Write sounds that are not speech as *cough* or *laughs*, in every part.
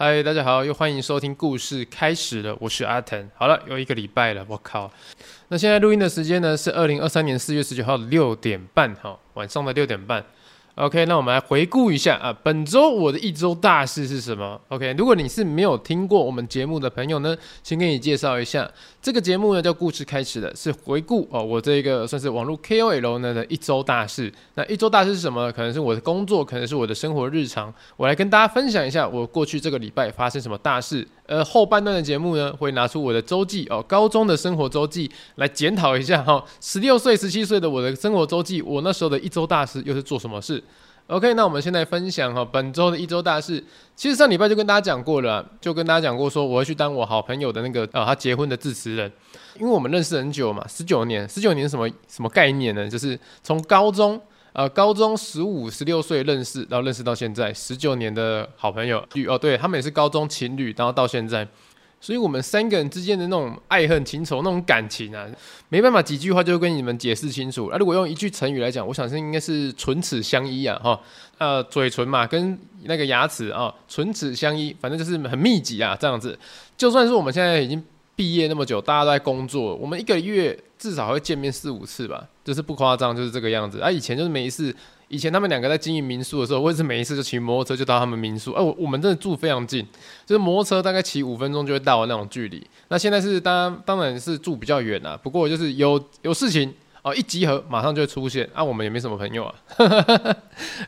嗨，大家好，又欢迎收听故事开始了，我是阿腾。好了，又一个礼拜了，我靠。那现在录音的时间呢是二零二三年四月十九号的六点半，哈，晚上的六点半。OK，那我们来回顾一下啊，本周我的一周大事是什么？OK，如果你是没有听过我们节目的朋友呢，先给你介绍一下，这个节目呢叫故事开始了，是回顾哦，我这个算是网络 KOL 呢的一周大事。那一周大事是什么？可能是我的工作，可能是我的生活日常，我来跟大家分享一下我过去这个礼拜发生什么大事。呃，后半段的节目呢，会拿出我的周记哦，高中的生活周记来检讨一下哈，十六岁、十七岁的我的生活周记，我那时候的一周大事又是做什么事？OK，那我们现在分享哈本周的一周大事。其实上礼拜就跟大家讲过了，就跟大家讲过说我要去当我好朋友的那个呃他结婚的致辞人，因为我们认识很久嘛，十九年，十九年什么什么概念呢？就是从高中呃高中十五十六岁认识，然后认识到现在十九年的好朋友。哦，对他们也是高中情侣，然后到现在。所以，我们三个人之间的那种爱恨情仇、那种感情啊，没办法几句话就跟你们解释清楚。啊，如果用一句成语来讲，我想是应该是唇齿相依啊，哈，呃，嘴唇嘛，跟那个牙齿啊，唇齿相依，反正就是很密集啊，这样子。就算是我们现在已经毕业那么久，大家都在工作，我们一个月至少会见面四五次吧，就是不夸张，就是这个样子。啊，以前就是每一次。以前他们两个在经营民宿的时候，我也是每一次就骑摩托车就到他们民宿。哎、我我们真的住非常近，就是摩托车大概骑五分钟就会到的那种距离。那现在是当然当然是住比较远啊，不过就是有有事情哦，一集合马上就会出现。啊，我们也没什么朋友啊。*laughs*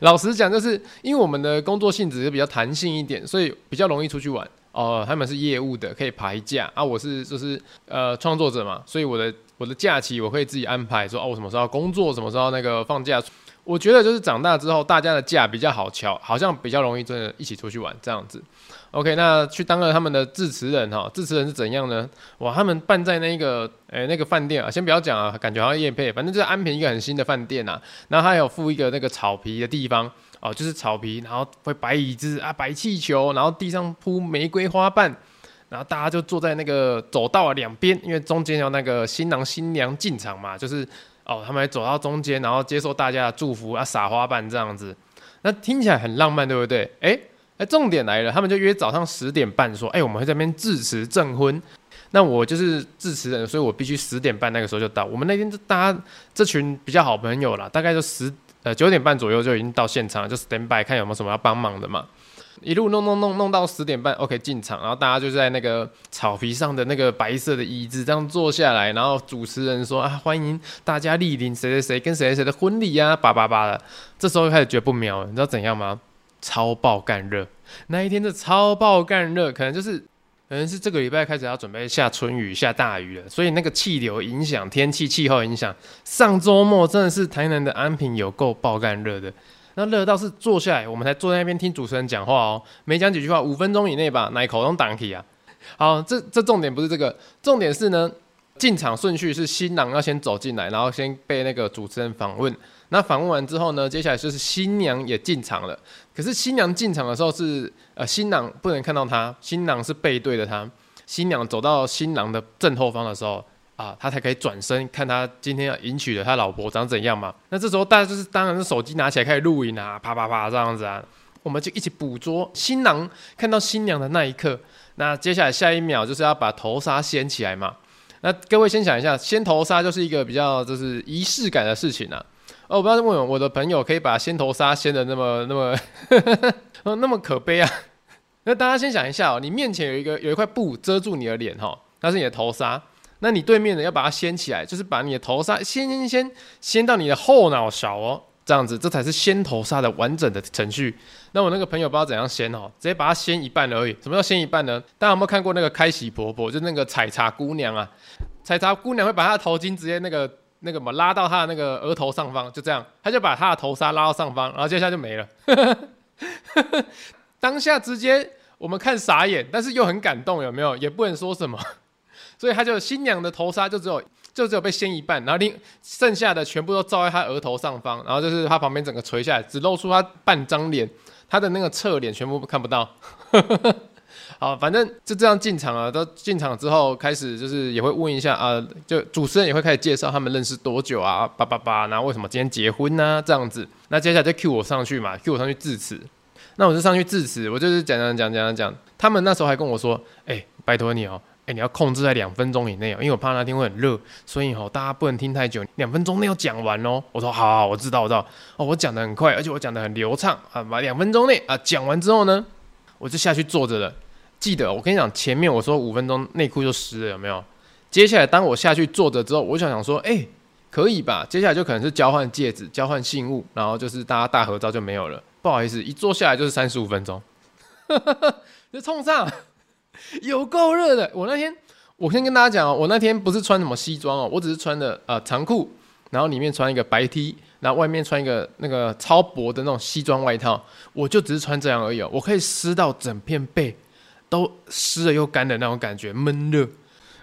老实讲，就是因为我们的工作性质是比较弹性一点，所以比较容易出去玩。哦、他们是业务的，可以排假啊。我是就是呃创作者嘛，所以我的我的假期我可以自己安排说，说哦，我什么时候工作，什么时候那个放假。我觉得就是长大之后，大家的假比较好乔，好像比较容易真的一起出去玩这样子。OK，那去当了他们的致辞人哈，致辞人是怎样呢？哇，他们办在那个诶、那个饭店啊，先不要讲啊，感觉好像业配，反正就是安平一个很新的饭店呐。然后还有附一个那个草皮的地方哦，就是草皮，然后会摆椅子啊，摆气球，然后地上铺玫瑰花瓣，然后大家就坐在那个走道啊两边，因为中间有那个新郎新娘进场嘛，就是。哦，他们还走到中间，然后接受大家的祝福啊，撒花瓣这样子，那听起来很浪漫，对不对？哎哎，重点来了，他们就约早上十点半说，哎，我们会在那边致辞证婚。那我就是致辞人，所以我必须十点半那个时候就到。我们那天就大家这群比较好朋友啦，大概就十呃九点半左右就已经到现场，就 stand by 看有没有什么要帮忙的嘛。一路弄弄弄弄到十点半，OK 进场，然后大家就在那个草皮上的那个白色的椅子这样坐下来，然后主持人说啊，欢迎大家莅临谁谁谁跟谁谁谁的婚礼呀，叭叭叭的。这时候开始觉得不妙了，你知道怎样吗？超爆干热，那一天的超爆干热，可能就是可能是这个礼拜开始要准备下春雨下大雨了，所以那个气流影响天气气候影响，上周末真的是台南的安平有够爆干热的。那热到是坐下来，我们才坐在那边听主持人讲话哦，没讲几句话，五分钟以内吧，奶口都挡起啊。好，这这重点不是这个，重点是呢，进场顺序是新郎要先走进来，然后先被那个主持人访问。那访问完之后呢，接下来就是新娘也进场了。可是新娘进场的时候是呃，新郎不能看到她，新郎是背对着她。新娘走到新郎的正后方的时候。啊，他才可以转身看他今天要迎娶的他老婆长怎样嘛？那这时候大家就是当然是手机拿起来开始录影啊，啪啪啪这样子啊，我们就一起捕捉新郎看到新娘的那一刻。那接下来下一秒就是要把头纱掀起来嘛。那各位先想一下，掀头纱就是一个比较就是仪式感的事情啊。哦，不知道为什么我的朋友可以把掀头纱掀得那么那么 *laughs* 那么可悲啊。那大家先想一下哦，你面前有一个有一块布遮住你的脸哈，那是你的头纱。那你对面的要把它掀起来，就是把你的头纱掀掀掀掀到你的后脑勺哦，这样子，这才是掀头纱的完整的程序。那我那个朋友不知道怎样掀哦，直接把它掀一半而已。什么叫掀一半呢？大家有没有看过那个开喜婆婆，就那个采茶姑娘啊？采茶姑娘会把她的头巾直接那个那个嘛拉到他的那个额头上方，就这样，他就把他的头纱拉到上方，然后接下来就没了。*laughs* 当下直接我们看傻眼，但是又很感动，有没有？也不能说什么。*laughs* 所以他就新娘的头纱就只有就只有被掀一半，然后另剩下的全部都罩在他额头上方，然后就是他旁边整个垂下来，只露出他半张脸，他的那个侧脸全部看不到。好，反正就这样进场了。都进场之后开始就是也会问一下啊，就主持人也会开始介绍他们认识多久啊，叭叭叭，然后为什么今天结婚呢、这样子，那接下来就 cue 我上去嘛，cue 我上去致辞。那我就上去致辞，我就是讲讲讲讲讲。他们那时候还跟我说：“哎、拜托你哦、喔，哎、你要控制在两分钟以内哦、因为我怕那天会很热，所以哦、大家不能听太久，两分钟内要讲完哦、”我说：“好，我知道，我知道。哦，我讲的很快，而且我讲的很流畅啊，把两分钟内啊讲完之后呢，我就下去坐着了。记得我跟你讲，前面我说五分钟内裤就湿了，有没有？接下来当我下去坐着之后，我想想说，哎、”可以吧？接下来就可能是交换戒指、交换信物，然后就是大家大合照就没有了。不好意思，一坐下来就是三十五分钟，*laughs* 就冲上，有够热的。我那天，我先跟大家讲，我那天不是穿什么西装哦，我只是穿的呃长裤，然后里面穿一个白 T，然后外面穿一个那个超薄的那种西装外套，我就只是穿这样而已哦。我可以湿到整片背都湿了又干的那种感觉，闷热。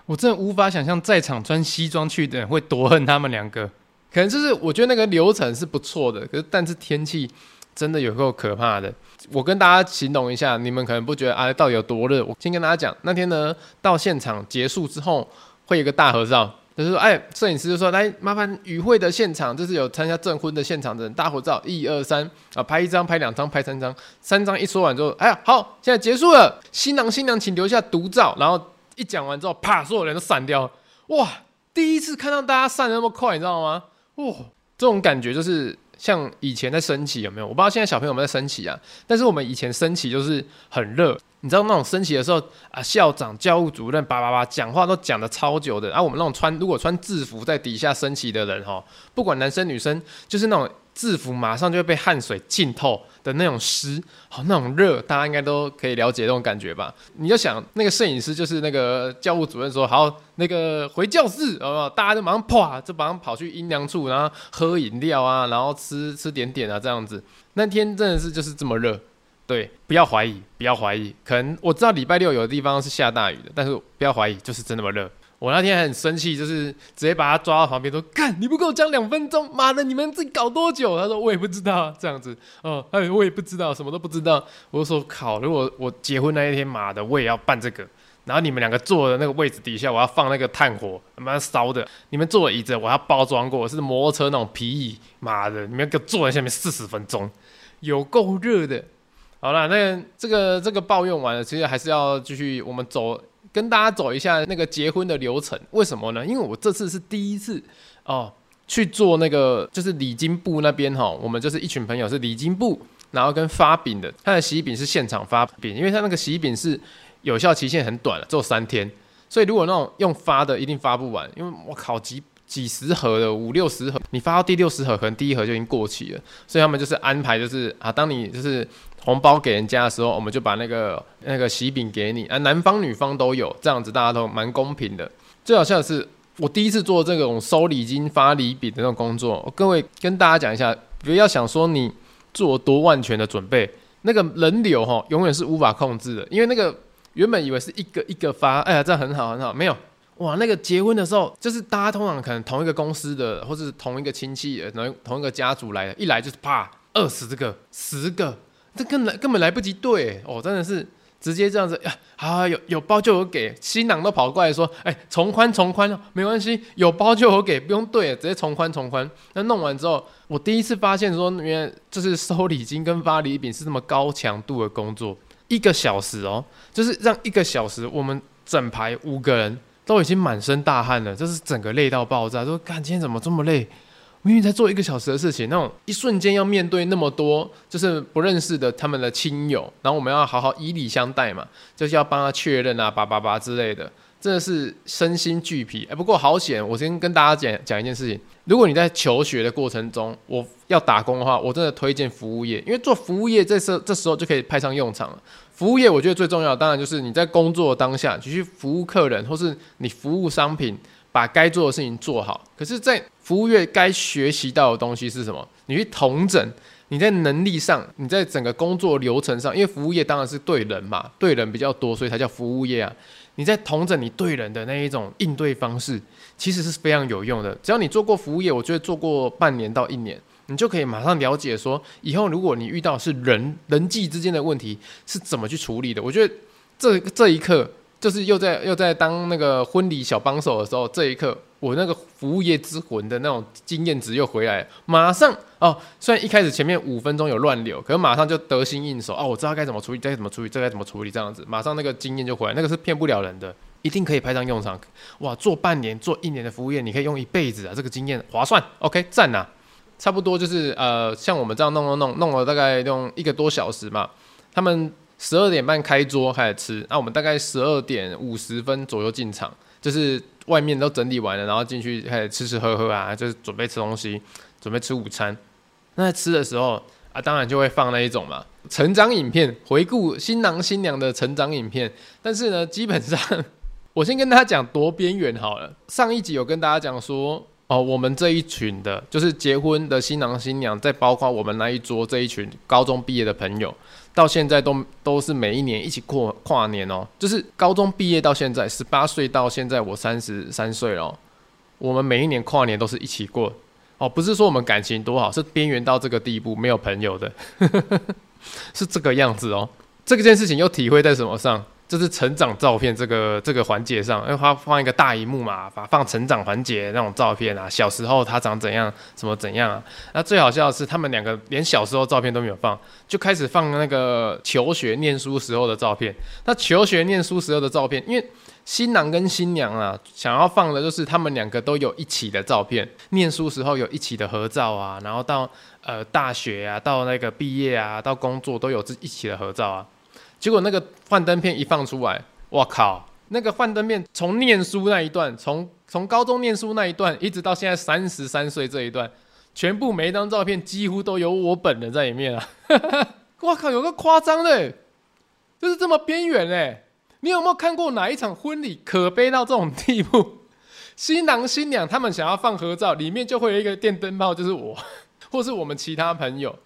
我真的无法想象在场穿西装去的人会多恨他们两个，可能就是我觉得那个流程是不错的，可是但是天气真的有够可怕的。我跟大家形容一下，你们可能不觉得啊到底有多热。我先跟大家讲，那天呢到现场结束之后会有一个大合照，就是说哎摄影师就说来麻烦与会的现场，就是有参加证婚的现场的人大合照，一二三啊拍一张拍两张拍三张，三张一说完之后，哎呀好现在结束了，新郎新娘请留下独照，然后。一讲完之后，啪，所有人都散掉。哇，第一次看到大家散的那么快，你知道吗？哇，这种感觉就是像以前在升旗有没有？我不知道现在小朋友们在升旗啊，但是我们以前升旗就是很热。你知道那种升旗的时候啊，校长、教务主任叭叭叭讲话都讲得超久的。啊，我们那种穿如果穿制服在底下升旗的人哈，不管男生女生，就是那种。制服马上就会被汗水浸透的那种湿，好那种热，大家应该都可以了解那种感觉吧？你就想那个摄影师就是那个教务主任说好，那个回教室，哦，大家就马上啪就马上跑去阴凉处，然后喝饮料啊，然后吃吃点点啊，这样子。那天真的是就是这么热，对，不要怀疑，不要怀疑，可能我知道礼拜六有的地方是下大雨的，但是不要怀疑，就是真那么热。我那天很生气，就是直接把他抓到旁边说：“干，你不给我讲两分钟，妈的，你们自己搞多久？”他说：“我也不知道，这样子，哦，哎，我也不知道，什么都不知道。”我就说：“靠，如果我结婚那一天，妈的，我也要办这个。然后你们两个坐的那个位置底下，我要放那个炭火，他妈烧的。你们坐椅子，我要包装过，是摩托车那种皮椅，妈的，你们给我坐在下面四十分钟，有够热的。好了，那这个这个抱怨完了，其实还是要继续我们走。”跟大家走一下那个结婚的流程，为什么呢？因为我这次是第一次哦，去做那个就是礼金部那边哈，我们就是一群朋友是礼金部，然后跟发饼的，他的喜饼是现场发饼，因为他那个喜饼是有效期限很短了，只有三天，所以如果那种用发的一定发不完，因为我靠几几十盒的五六十盒，你发到第六十盒，可能第一盒就已经过期了，所以他们就是安排就是啊，当你就是。红包给人家的时候，我们就把那个那个喜饼给你啊，男方女方都有，这样子大家都蛮公平的。最好笑的是，我第一次做这种收礼金、发礼饼的那种工作，各位跟大家讲一下，不要想说你做多万全的准备，那个人流哈，永远是无法控制的，因为那个原本以为是一个一个发，哎呀，这样很好很好，没有哇，那个结婚的时候，就是大家通常可能同一个公司的，或是同一个亲戚，同同一个家族来的，一来就是啪二十个、十个。这根本根本来不及对哦，真的是直接这样子呀！好，有有包就有给，新郎都跑过来说：“哎，从宽从宽，没关系，有包就有给，不用对，直接从宽从宽。”那弄完之后，我第一次发现说，原来就是收礼金跟发礼品是这么高强度的工作，一个小时哦，就是让一个小时，我们整排五个人都已经满身大汗了，就是整个累到爆炸，说：“干，今天怎么这么累？”明明才做一个小时的事情，那种一瞬间要面对那么多就是不认识的他们的亲友，然后我们要好好以礼相待嘛，就是要帮他确认啊，叭叭叭之类的，真的是身心俱疲。哎，不过好险，我先跟大家讲讲一件事情，如果你在求学的过程中，我要打工的话，我真的推荐服务业，因为做服务业这时这时候就可以派上用场了。服务业我觉得最重要，当然就是你在工作当下，继续服务客人，或是你服务商品。把该做的事情做好，可是，在服务业该学习到的东西是什么？你去统整，你在能力上，你在整个工作流程上，因为服务业当然是对人嘛，对人比较多，所以才叫服务业啊。你在统整你对人的那一种应对方式，其实是非常有用的。只要你做过服务业，我觉得做过半年到一年，你就可以马上了解说，以后如果你遇到是人人际之间的问题是怎么去处理的。我觉得这这一刻。就是又在又在当那个婚礼小帮手的时候，这一刻我那个服务业之魂的那种经验值又回来了，马上哦，虽然一开始前面五分钟有乱流，可是马上就得心应手哦，我知道该怎么处理，该怎么处理，这该怎么处理，这样子，马上那个经验就回来，那个是骗不了人的，一定可以派上用场。哇，做半年、做一年的服务业，你可以用一辈子啊，这个经验划算。OK，赞呐，差不多就是呃，像我们这样弄弄弄弄了大概用一个多小时嘛，他们十二点半开桌开始吃，那我们大概十二点五十分左右进场，就是。外面都整理完了，然后进去开始吃吃喝喝啊，就是准备吃东西，准备吃午餐。那在吃的时候啊，当然就会放那一种嘛，成长影片，回顾新郎新娘的成长影片。但是呢，基本上 *laughs* 我先跟大家讲多边缘好了。上一集有跟大家讲说，哦，我们这一群的，就是结婚的新郎新娘，再包括我们那一桌这一群高中毕业的朋友。到现在都都是每一年一起过跨年哦，就是高中毕业到现在，十八岁到现在我三十三岁了，我们每一年跨年都是一起过哦，不是说我们感情多好，是边缘到这个地步没有朋友的，*laughs* 是这个样子哦。这件事情又体会在什么上？就是成长照片这个这个环节上，因为他放一个大荧幕嘛，把放成长环节那种照片啊，小时候他长怎样，什么怎样啊？那最好笑的是，他们两个连小时候照片都没有放，就开始放那个求学念书时候的照片。那求学念书时候的照片，因为新郎跟新娘啊，想要放的就是他们两个都有一起的照片，念书时候有一起的合照啊，然后到呃大学啊，到那个毕业啊，到工作都有这一起的合照啊。结果那个幻灯片一放出来，我靠！那个幻灯片从念书那一段，从从高中念书那一段，一直到现在三十三岁这一段，全部每一张照片几乎都有我本人在里面啊！*laughs* 我靠，有个夸张的，就是这么边缘哎！你有没有看过哪一场婚礼可悲到这种地步？*laughs* 新郎新娘他们想要放合照，里面就会有一个电灯泡，就是我，或是我们其他朋友，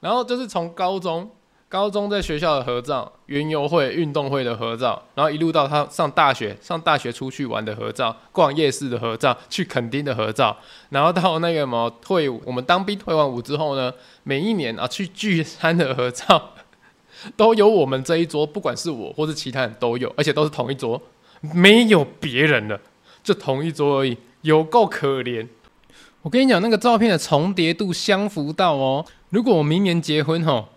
然后就是从高中。高中在学校的合照，园游会、运动会的合照，然后一路到他上大学，上大学出去玩的合照，逛夜市的合照，去垦丁的合照，然后到那个什么退伍，我们当兵退完伍之后呢，每一年啊去聚餐的合照，都有我们这一桌，不管是我或是其他人都有，而且都是同一桌，没有别人了，就同一桌而已，有够可怜。我跟你讲，那个照片的重叠度相符到哦，如果我明年结婚吼。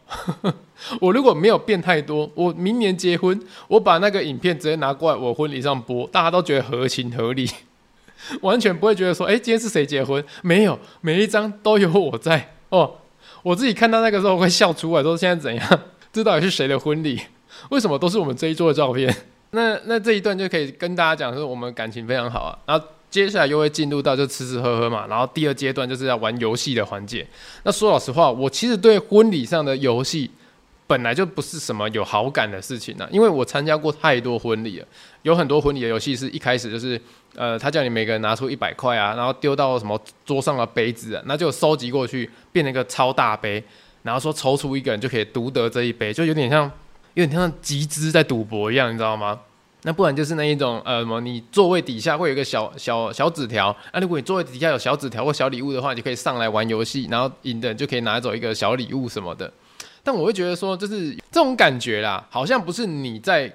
我如果没有变太多，我明年结婚，我把那个影片直接拿过来我婚礼上播，大家都觉得合情合理，*laughs* 完全不会觉得说，哎，今天是谁结婚？没有，每一张都有我在哦。我自己看到那个时候会笑出来，说现在怎样？*laughs* 这到底是谁的婚礼？为什么都是我们这一桌的照片？*laughs* 那那这一段就可以跟大家讲，说我们感情非常好啊。然后。接下来又会进入到就吃吃喝喝嘛，然后第二阶段就是要玩游戏的环节。那说老实话，我其实对婚礼上的游戏本来就不是什么有好感的事情呢，因为我参加过太多婚礼了，有很多婚礼的游戏是一开始就是，呃，他叫你每个人拿出一百块啊，然后丢到什么桌上的杯子啊，那就收集过去变成一个超大杯，然后说抽出一个人就可以独得这一杯，就有点像有点像集资在赌博一样，你知道吗？那不然就是那一种，呃，什么？你座位底下会有一个小小小纸条，那、啊、如果你座位底下有小纸条或小礼物的话，你就可以上来玩游戏，然后赢的人就可以拿走一个小礼物什么的。但我会觉得说，就是这种感觉啦，好像不是你在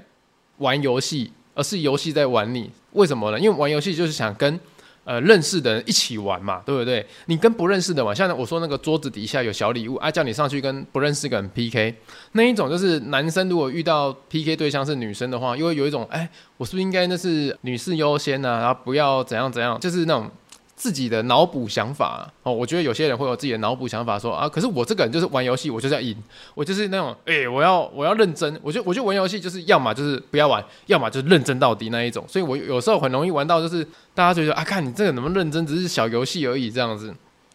玩游戏，而是游戏在玩你。为什么呢？因为玩游戏就是想跟。呃，认识的人一起玩嘛，对不对？你跟不认识的玩，像我说那个桌子底下有小礼物，啊，叫你上去跟不认识的人 PK，那一种就是男生如果遇到 PK 对象是女生的话，又会有一种，哎，我是不是应该那是女士优先啊？然后不要怎样怎样，就是那种。自己的脑补想法、哦，我觉得有些人会有自己的脑补想法说，啊，可是我这个人就是玩游戏，我就是要赢，我就是那种，哎、我要我要认真，我就我就玩游戏就是要么就是不要玩，要么就是认真到底那一种，所以我有时候很容易玩到就是大家觉得啊，看你这个能不能认真，只是小游戏而已这样子。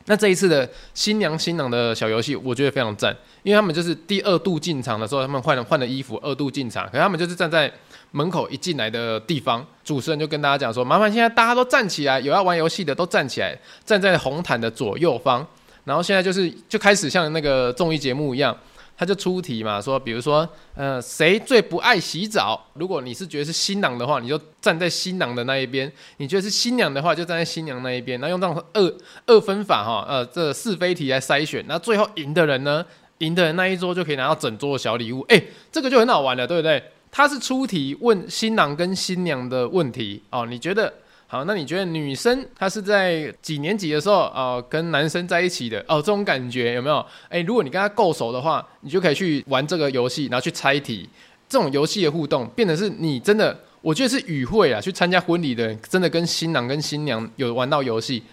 那这一次的新娘新郎的小游戏，我觉得非常赞，因为他们就是第二度进场的时候，他们换了换了衣服，二度进场，可是他们就是站在。门口一进来的地方，主持人就跟大家讲说：“麻烦现在大家都站起来，有要玩游戏的都站起来，站在红毯的左右方。然后现在就是就开始像那个综艺节目一样，他就出题嘛，说比如说，呃，谁最不爱洗澡？如果你是觉得是新郎的话，你就站在新郎的那一边；你觉得是新娘的话，就站在新娘那一边。那用这种二二分法哈，呃，这是非题来筛选。那最后赢的人呢，赢的人那一桌就可以拿到整桌的小礼物。诶，这个就很好玩了，对不对？”他是出题问新郎跟新娘的问题哦，你觉得好，那你觉得女生她是在几年级的时候哦、呃，跟男生在一起的哦，这种感觉有没有？哎、如果你跟她够熟的话，你就可以去玩这个游戏，然后去猜题。这种游戏的互动，变得是你真的，我觉得是与会啊，去参加婚礼的人，真的跟新郎跟新娘有玩到游戏，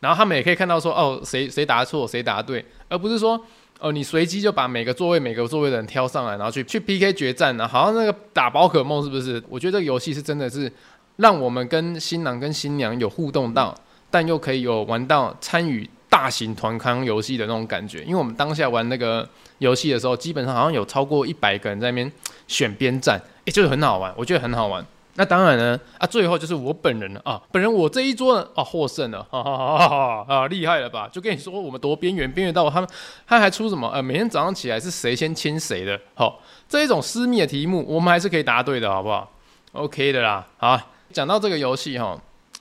然后他们也可以看到说，哦，谁谁答错，谁答对，而不是说，哦，你随机就把每个座位每个座位的人挑上来，然后去去 PK 决战啊，好像那个打宝可梦是不是？我觉得这个游戏是真的是。让我们跟新郎跟新娘有互动到，但又可以有玩到参与大型团康游戏的那种感觉。因为我们当下玩那个游戏的时候，基本上好像有超过一百个人在那边选边站，也就是很好玩，我觉得很好玩。那当然呢，啊，最后就是我本人了啊，本人我这一桌呢，啊，获胜了，哈哈哈哈啊，厉害了吧？就跟你说，我们多边缘，边缘到他们，他还出什么？呃，每天早上起来是谁先亲谁的？好，这一种私密的题目，我们还是可以答对的，好不好？OK 的啦，好。讲到这个游戏哈，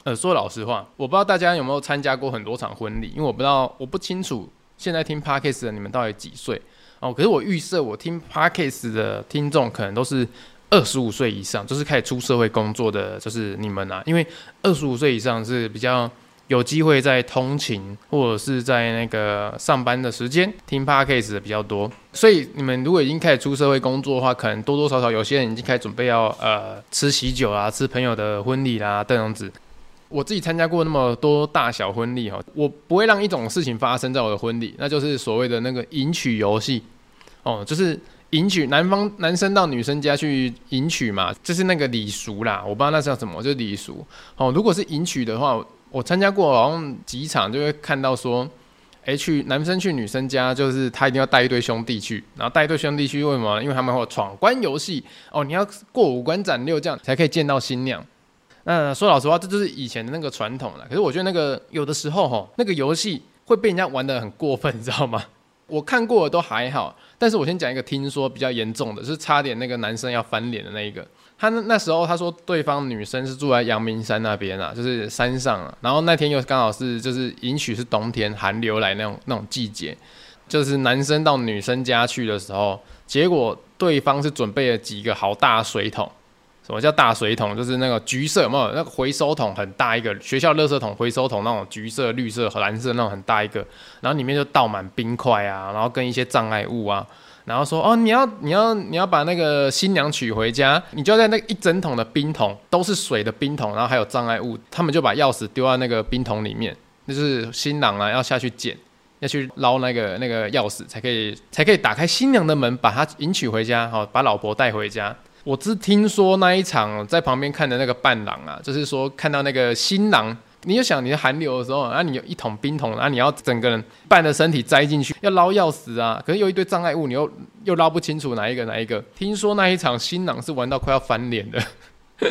呃，说老实话，我不知道大家有没有参加过很多场婚礼，因为我不知道，我不清楚现在听 Podcast 的你们到底几岁哦。可是我预设我听 Podcast 的听众可能都是二十五岁以上，就是开始出社会工作的，就是你们啊，因为二十五岁以上是比较。有机会在通勤或者是在那个上班的时间听 Podcast 的比较多，所以你们如果已经开始出社会工作的话，可能多多少少有些人已经开始准备要呃吃喜酒啊，吃朋友的婚礼啦这样子。我自己参加过那么多大小婚礼哈，我不会让一种事情发生在我的婚礼，那就是所谓的那个迎娶游戏哦，就是迎娶男方男生到女生家去迎娶嘛，就是那个礼俗啦，我不知道那是叫什么，就是礼俗哦。如果是迎娶的话。我参加过好像几场，就会看到说，哎，去男生去女生家，就是他一定要带一堆兄弟去，然后带一堆兄弟去，为什么？因为他们会闯关游戏哦，你要过五关斩六将才可以见到新娘。那说老实话，这就是以前的那个传统了。可是我觉得那个有的时候哈，那个游戏会被人家玩得很过分，你知道吗？我看过的都还好，但是我先讲一个听说比较严重的，是差点那个男生要翻脸的那一个。他那那时候他说对方女生是住在阳明山那边啊，就是山上啊。然后那天又刚好是就是迎娶是冬天寒流来那种那种季节，就是男生到女生家去的时候，结果对方是准备了几个好大水桶。什么叫大水桶？就是那个橘色有没有那个回收桶很大一个，学校垃圾桶回收桶那种橘色、绿色和蓝色那种很大一个，然后里面就倒满冰块啊，然后跟一些障碍物啊。然后说哦，你要你要你要把那个新娘娶回家，你就要在那一整桶的冰桶都是水的冰桶，然后还有障碍物，他们就把钥匙丢在那个冰桶里面，就是新郎啊要下去捡，要去捞那个那个钥匙才可以才可以打开新娘的门，把她迎娶回家，好把老婆带回家。我只听说那一场在旁边看的那个伴郎啊，就是说看到那个新郎。你就想你的寒流的时候，然后你有一桶冰桶，然后你要整个人半的身体栽进去，要捞钥匙啊，可是有一堆障碍物，你又又捞不清楚哪一个哪一个。听说那一场新郎是玩到快要翻脸的。*laughs*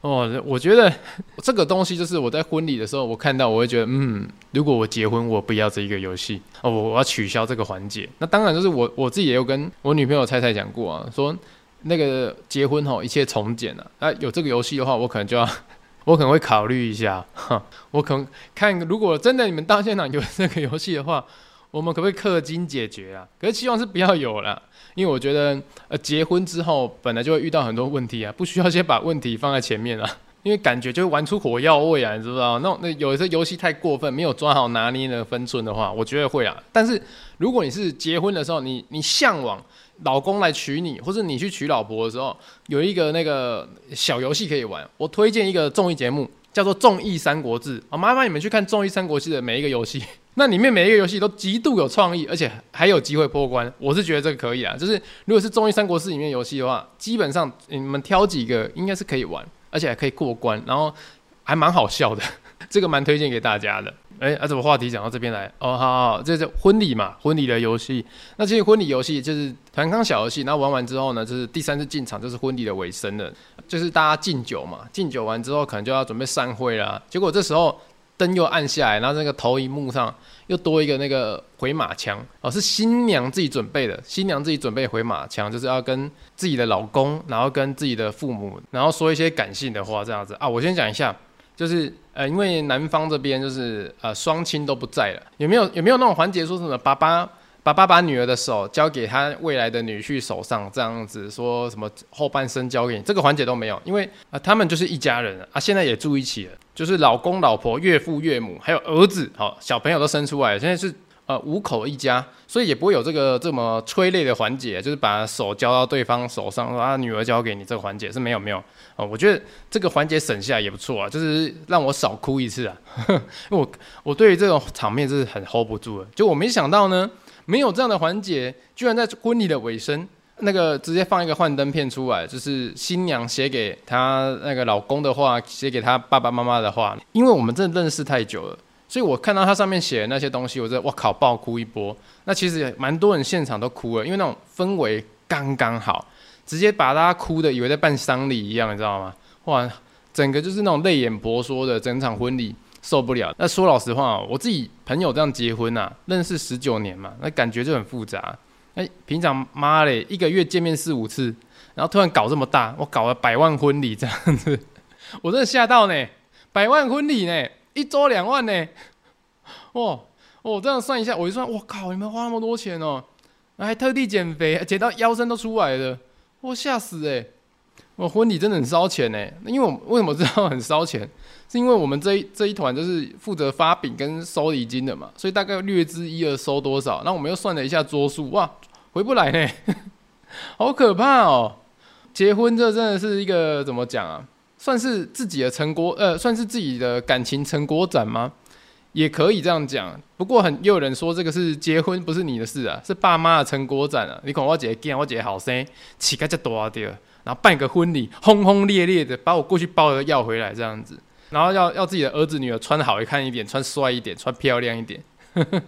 哦，我觉得这个东西就是我在婚礼的时候，我看到我会觉得，嗯，如果我结婚，我不要这一个游戏哦，我要取消这个环节。那当然就是我我自己也有跟我女朋友菜菜讲过啊，说那个结婚后一切从简啊，啊有这个游戏的话，我可能就要。*laughs* 我可能会考虑一下，哈，我可能看，如果真的你们到现场有这个游戏的话，我们可不可以氪金解决啊？可是希望是不要有了，因为我觉得，呃，结婚之后本来就会遇到很多问题啊，不需要先把问题放在前面啊，因为感觉就会玩出火药味啊，你知不知道？那那有一些游戏太过分，没有抓好拿捏的分寸的话，我觉得会啊。但是如果你是结婚的时候，你你向往。老公来娶你，或是你去娶老婆的时候，有一个那个小游戏可以玩。我推荐一个综艺节目，叫做《综艺三国志》。好，麻烦你们去看《综艺三国志》的每一个游戏，*laughs* 那里面每一个游戏都极度有创意，而且还有机会破关。我是觉得这个可以啊，就是如果是《综艺三国志》里面游戏的话，基本上你们挑几个应该是可以玩，而且还可以过关，然后还蛮好笑的。*laughs* 这个蛮推荐给大家的。哎，啊，怎么话题讲到这边来？哦，好好，这是婚礼嘛，婚礼的游戏。那其实婚礼游戏就是团康小游戏，那玩完之后呢，就是第三次进场，就是婚礼的尾声了，就是大家敬酒嘛。敬酒完之后，可能就要准备散会啦。结果这时候灯又暗下来，然后那个投影幕上又多一个那个回马枪哦，是新娘自己准备的。新娘自己准备回马枪，就是要跟自己的老公，然后跟自己的父母，然后说一些感性的话，这样子啊。我先讲一下。就是呃，因为男方这边就是呃双亲都不在了，有没有有没有那种环节说什么爸爸把爸爸女儿的手交给他未来的女婿手上，这样子说什么后半生交给你，这个环节都没有，因为啊，他们就是一家人啊，现在也住一起了，就是老公、老婆、岳父、岳母，还有儿子，好，小朋友都生出来，现在是。呃，五口一家，所以也不会有这个这么催泪的环节，就是把手交到对方手上，说啊，女儿交给你这个环节是没有没有哦、呃。我觉得这个环节省下来也不错啊，就是让我少哭一次啊。*laughs* 我我对于这种场面是很 hold 不住的，就我没想到呢，没有这样的环节，居然在婚礼的尾声，那个直接放一个幻灯片出来，就是新娘写给她那个老公的话，写给她爸爸妈妈的话，因为我们真的认识太久了。所以我看到他上面写的那些东西，我觉得哇靠，爆哭一波。那其实蛮多人现场都哭了，因为那种氛围刚刚好，直接把大家哭的以为在办丧礼一样，你知道吗？哇，整个就是那种泪眼婆娑的整场婚礼受不了。那说老实话，我自己朋友这样结婚啊，认识十九年嘛，那感觉就很复杂。哎，平常妈嘞，一个月见面四五次，然后突然搞这么大，我搞了百万婚礼这样子，我真的吓到呢，百万婚礼呢。一周两万呢，哇，我这样算一下，我一算，我靠，你们花那么多钱哦，还特地减肥，减到腰身都出来了，我吓死哎！我婚礼真的很烧钱呢，因为我为什么知道很烧钱？是因为我们这一这一团就是负责发饼跟收礼金的嘛，所以大概略知一二收多少。那我们又算了一下桌数，哇，回不来呢，*laughs* 好可怕哦！结婚这真的是一个怎么讲啊？算是自己的成果，呃，算是自己的感情成果展吗？也可以这样讲。不过很又有人说这个是结婚不是你的事啊，是爸妈的成果展啊。你看我姐姐我姐姐好生，乞丐就多掉，然后办个婚礼，轰轰烈烈的把我过去包的要回来这样子，然后要要自己的儿子女儿穿好看一点，穿帅一点，穿漂亮一点，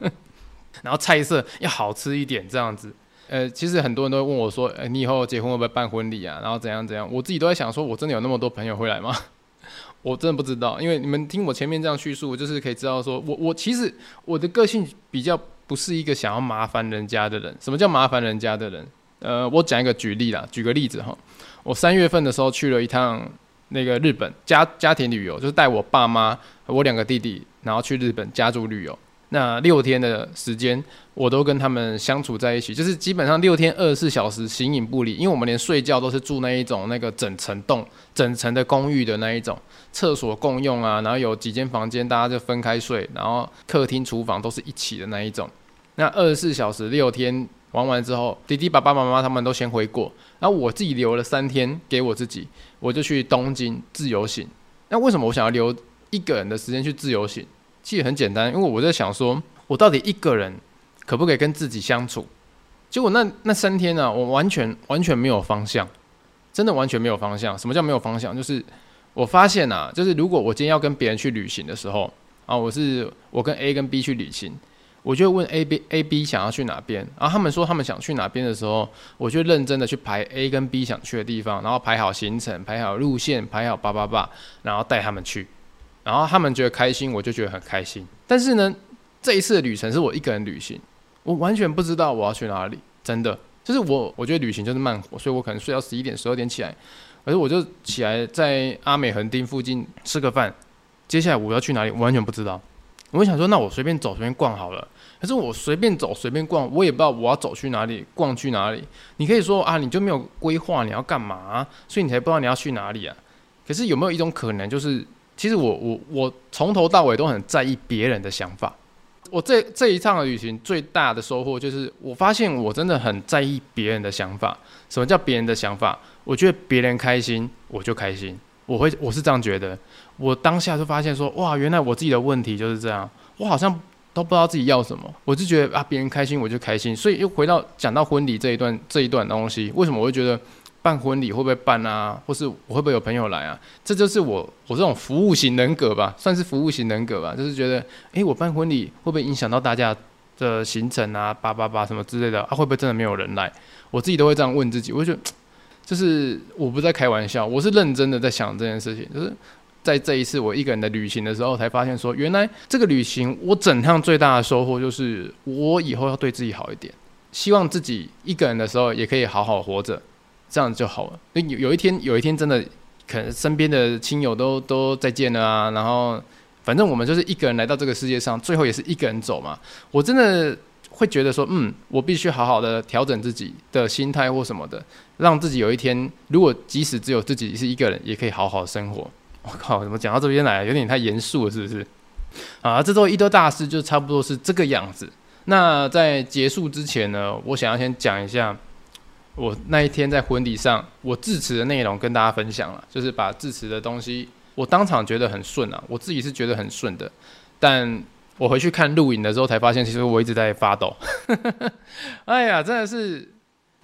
*laughs* 然后菜色要好吃一点这样子。呃，其实很多人都会问我说，呃，你以后结婚会不会办婚礼啊？然后怎样怎样？我自己都在想说，我真的有那么多朋友会来吗？*laughs* 我真的不知道，因为你们听我前面这样叙述，就是可以知道说，我我其实我的个性比较不是一个想要麻烦人家的人。什么叫麻烦人家的人？呃，我讲一个举例啦，举个例子哈，我三月份的时候去了一趟那个日本家家庭旅游，就是带我爸妈我两个弟弟，然后去日本家族旅游。那六天的时间，我都跟他们相处在一起，就是基本上六天二十四小时形影不离，因为我们连睡觉都是住那一种那个整层栋、整层的公寓的那一种，厕所共用啊，然后有几间房间大家就分开睡，然后客厅、厨房都是一起的那一种。那二十四小时六天玩完之后，弟弟、爸爸妈妈他们都先回国，然后我自己留了三天给我自己，我就去东京自由行。那为什么我想要留一个人的时间去自由行？其实很简单，因为我在想说，我到底一个人可不可以跟自己相处？结果那那三天呢、啊，我完全完全没有方向，真的完全没有方向。什么叫没有方向？就是我发现啊，就是如果我今天要跟别人去旅行的时候啊，我是我跟 A 跟 B 去旅行，我就问 A B A B 想要去哪边，然后他们说他们想去哪边的时候，我就认真的去排 A 跟 B 想去的地方，然后排好行程，排好路线，排好叭叭叭，然后带他们去。然后他们觉得开心，我就觉得很开心。但是呢，这一次的旅程是我一个人旅行，我完全不知道我要去哪里。真的，就是我，我觉得旅行就是慢活，所以我可能睡到十一点、十二点起来，可是我就起来在阿美横丁附近吃个饭。接下来我要去哪里，我完全不知道。我想说，那我随便走、随便逛好了。可是我随便走、随便逛，我也不知道我要走去哪里、逛去哪里。你可以说啊，你就没有规划你要干嘛，所以你才不知道你要去哪里啊。可是有没有一种可能，就是？其实我我我从头到尾都很在意别人的想法。我这这一趟的旅行最大的收获就是，我发现我真的很在意别人的想法。什么叫别人的想法？我觉得别人开心，我就开心。我会我是这样觉得。我当下就发现说，哇，原来我自己的问题就是这样。我好像都不知道自己要什么。我就觉得啊，别人开心我就开心。所以又回到讲到婚礼这一段这一段东西，为什么我会觉得？办婚礼会不会办啊？或是我会不会有朋友来啊？这就是我我这种服务型人格吧，算是服务型人格吧。就是觉得，诶，我办婚礼会不会影响到大家的行程啊？叭叭叭什么之类的啊？会不会真的没有人来？我自己都会这样问自己。我就觉得，就是我不在开玩笑，我是认真的在想这件事情。就是在这一次我一个人的旅行的时候，才发现说，原来这个旅行我整趟最大的收获就是，我以后要对自己好一点，希望自己一个人的时候也可以好好活着。这样就好了。有有一天，有一天真的可能身边的亲友都都再见了啊。然后，反正我们就是一个人来到这个世界上，最后也是一个人走嘛。我真的会觉得说，嗯，我必须好好的调整自己的心态或什么的，让自己有一天，如果即使只有自己是一个人，也可以好好生活。我靠，怎么讲到这边来，有点太严肃了，是不是？啊，这周一周大事就差不多是这个样子。那在结束之前呢，我想要先讲一下。我那一天在婚礼上，我致辞的内容跟大家分享了，就是把致辞的东西，我当场觉得很顺啊，我自己是觉得很顺的，但我回去看录影的时候才发现，其实我一直在发抖。*laughs* 哎呀，真的是，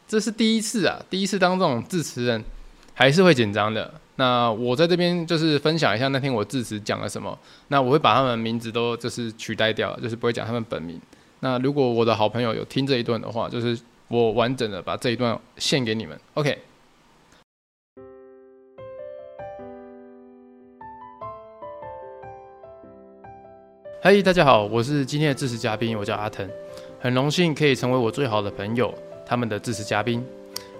这是第一次啊，第一次当这种致辞人，还是会紧张的。那我在这边就是分享一下那天我致辞讲了什么，那我会把他们名字都就是取代掉，就是不会讲他们本名。那如果我的好朋友有听这一段的话，就是。我完整的把这一段献给你们，OK。嗨，大家好，我是今天的致辞嘉宾，我叫阿腾，很荣幸可以成为我最好的朋友，他们的致辞嘉宾。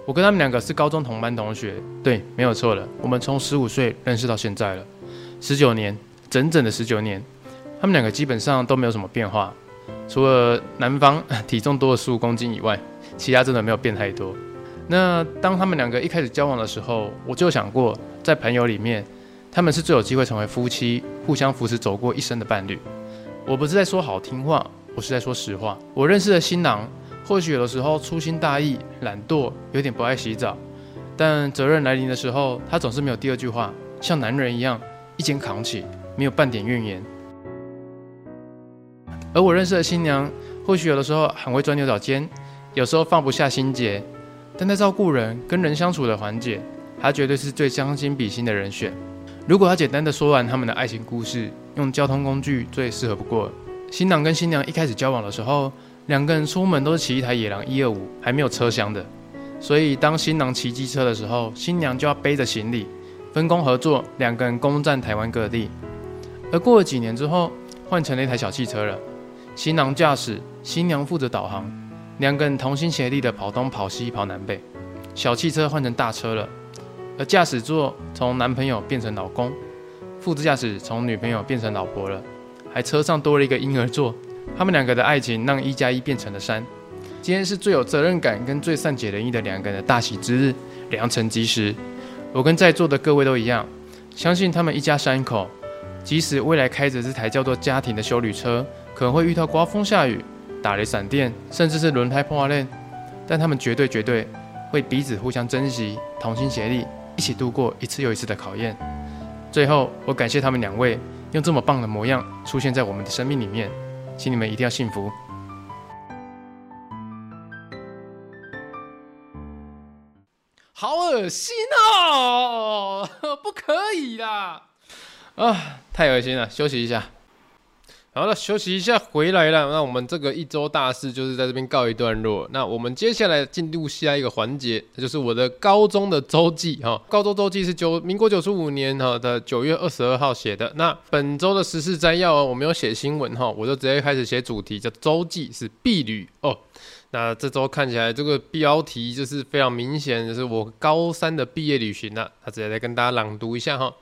我跟他们两个是高中同班同学，对，没有错了，我们从十五岁认识到现在了，十九年，整整的十九年。他们两个基本上都没有什么变化，除了男方 *laughs* 体重多了十五公斤以外。其他真的没有变太多。那当他们两个一开始交往的时候，我就想过，在朋友里面，他们是最有机会成为夫妻，互相扶持走过一生的伴侣。我不是在说好听话，我是在说实话。我认识的新郎，或许有的时候粗心大意、懒惰，有点不爱洗澡，但责任来临的时候，他总是没有第二句话，像男人一样一肩扛起，没有半点怨言。而我认识的新娘，或许有的时候很会钻牛角尖。有时候放不下心结，但在照顾人、跟人相处的环节，她绝对是最将心比心的人选。如果他简单的说完他们的爱情故事，用交通工具最适合不过。新郎跟新娘一开始交往的时候，两个人出门都是骑一台野狼一二五，还没有车厢的。所以当新郎骑机车的时候，新娘就要背着行李，分工合作，两个人攻占台湾各地。而过了几年之后，换成了一台小汽车了，新郎驾驶，新娘负责导航。两个人同心协力的跑东跑西跑南北，小汽车换成大车了，而驾驶座从男朋友变成老公，副驾驶从女朋友变成老婆了，还车上多了一个婴儿座。他们两个的爱情让一加一变成了三。今天是最有责任感跟最善解人意的两个人的大喜之日，良辰吉时。我跟在座的各位都一样，相信他们一家三口，即使未来开着这台叫做家庭的修旅车，可能会遇到刮风下雨。打雷闪电，甚至是轮胎破裂，但他们绝对绝对会彼此互相珍惜，同心协力，一起度过一次又一次的考验。最后，我感谢他们两位用这么棒的模样出现在我们的生命里面，请你们一定要幸福。好恶心哦，*laughs* 不可以啦！啊，太恶心了，休息一下。好了，休息一下，回来了。那我们这个一周大事就是在这边告一段落。那我们接下来进入下一个环节，就是我的高中的周记哈。高中周记是九民国九十五年哈的九月二十二号写的。那本周的时事摘要我没有写新闻哈，我就直接开始写主题，叫周记是毕旅哦。那这周看起来这个标题就是非常明显，就是我高三的毕业旅行了。他直接来跟大家朗读一下哈。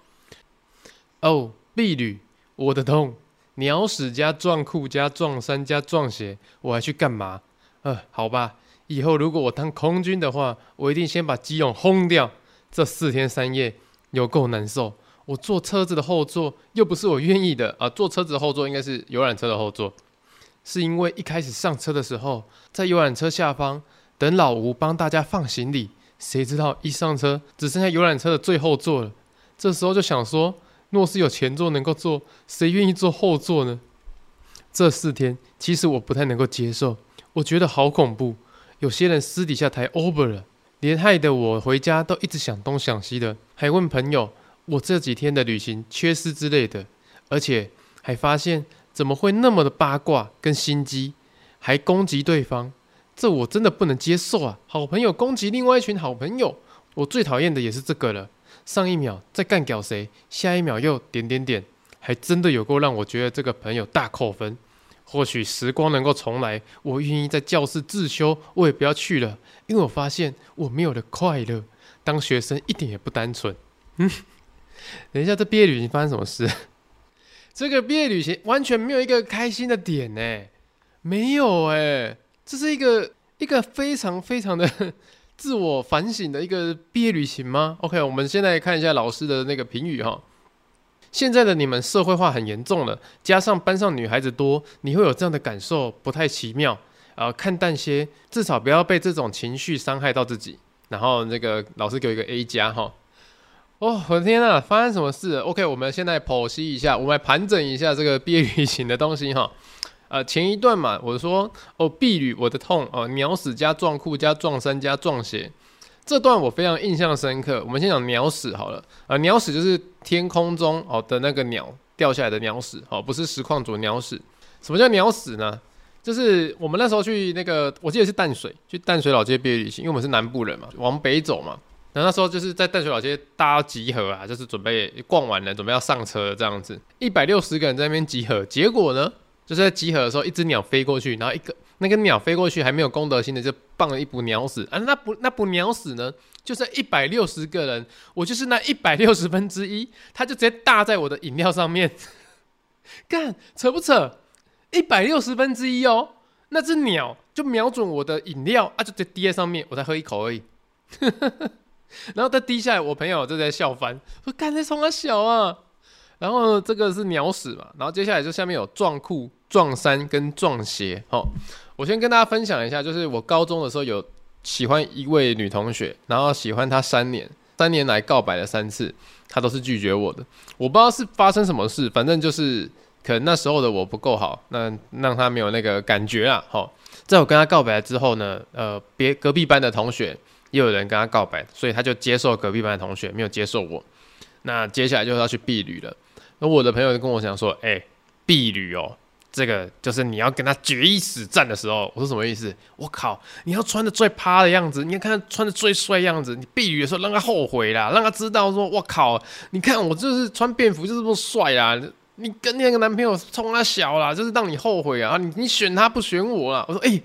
哦，毕旅，我的痛。鸟屎加撞裤加撞衫加撞鞋，我还去干嘛？呃，好吧，以后如果我当空军的话，我一定先把基隆轰掉。这四天三夜有够难受。我坐车子的后座又不是我愿意的啊，坐车子的后座应该是游览车的后座，是因为一开始上车的时候，在游览车下方等老吴帮大家放行李，谁知道一上车只剩下游览车的最后座了。这时候就想说。若是有前座能够坐，谁愿意坐后座呢？这四天其实我不太能够接受，我觉得好恐怖。有些人私底下抬 over 了，连害得我回家都一直想东想西的，还问朋友我这几天的旅行缺失之类的，而且还发现怎么会那么的八卦跟心机，还攻击对方，这我真的不能接受啊！好朋友攻击另外一群好朋友，我最讨厌的也是这个了。上一秒在干屌谁，下一秒又点点点，还真的有够让我觉得这个朋友大扣分。或许时光能够重来，我愿意在教室自修，我也不要去了，因为我发现我没有了快乐。当学生一点也不单纯。嗯，*laughs* 等一下，这毕业旅行发生什么事？这个毕业旅行完全没有一个开心的点呢，没有哎，这是一个一个非常非常的自我反省的一个毕业旅行吗？OK，我们现在看一下老师的那个评语哈。现在的你们社会化很严重了，加上班上女孩子多，你会有这样的感受，不太奇妙。呃，看淡些，至少不要被这种情绪伤害到自己。然后那个老师给我一个 A 加哈。哦，我的天呐，发生什么事？OK，我们现在剖析一下，我们来盘整一下这个毕业旅行的东西哈。呃，前一段嘛，我说哦，毕旅我的痛哦，鸟屎加撞裤加撞衫加撞鞋。这段我非常印象深刻。我们先讲鸟屎好了，呃，鸟屎就是天空中哦的那个鸟掉下来的鸟屎，哦，不是实况组鸟屎。什么叫鸟屎呢？就是我们那时候去那个，我记得是淡水，去淡水老街毕业旅行，因为我们是南部人嘛，往北走嘛。然后那时候就是在淡水老街大家集合啊，就是准备逛完了，准备要上车这样子，一百六十个人在那边集合。结果呢，就是在集合的时候，一只鸟飞过去，然后一个。那个鸟飞过去还没有公德心的就放了一捕鸟屎啊！那捕那捕鸟屎呢？就是一百六十个人，我就是那一百六十分之一，他就直接搭在我的饮料上面，*laughs* 干扯不扯？一百六十分之一哦，那只鸟就瞄准我的饮料啊，就直接滴在上面，我才喝一口而已。*laughs* 然后它滴下来，我朋友就在笑翻，说干这冲啊小啊！然后这个是鸟屎嘛，然后接下来就下面有撞裤、撞衫跟撞鞋，齁。我先跟大家分享一下，就是我高中的时候有喜欢一位女同学，然后喜欢她三年，三年来告白了三次，她都是拒绝我的。我不知道是发生什么事，反正就是可能那时候的我不够好，那让她没有那个感觉啊。齁，在我跟她告白之后呢，呃，别隔壁班的同学也有人跟她告白，所以她就接受隔壁班的同学，没有接受我。那接下来就要去避旅了。那我的朋友就跟我讲说：“哎、欸，毕旅哦。”这个就是你要跟他决一死战的时候，我说什么意思？我靠，你要穿的最趴的样子，你要看他穿的最帅样子，你避旅的时候让他后悔啦，让他知道说，我靠，你看我就是穿便服就是这么帅啊，你跟那个男朋友冲他小啦，就是让你后悔啊，你你选他不选我啊？我说哎、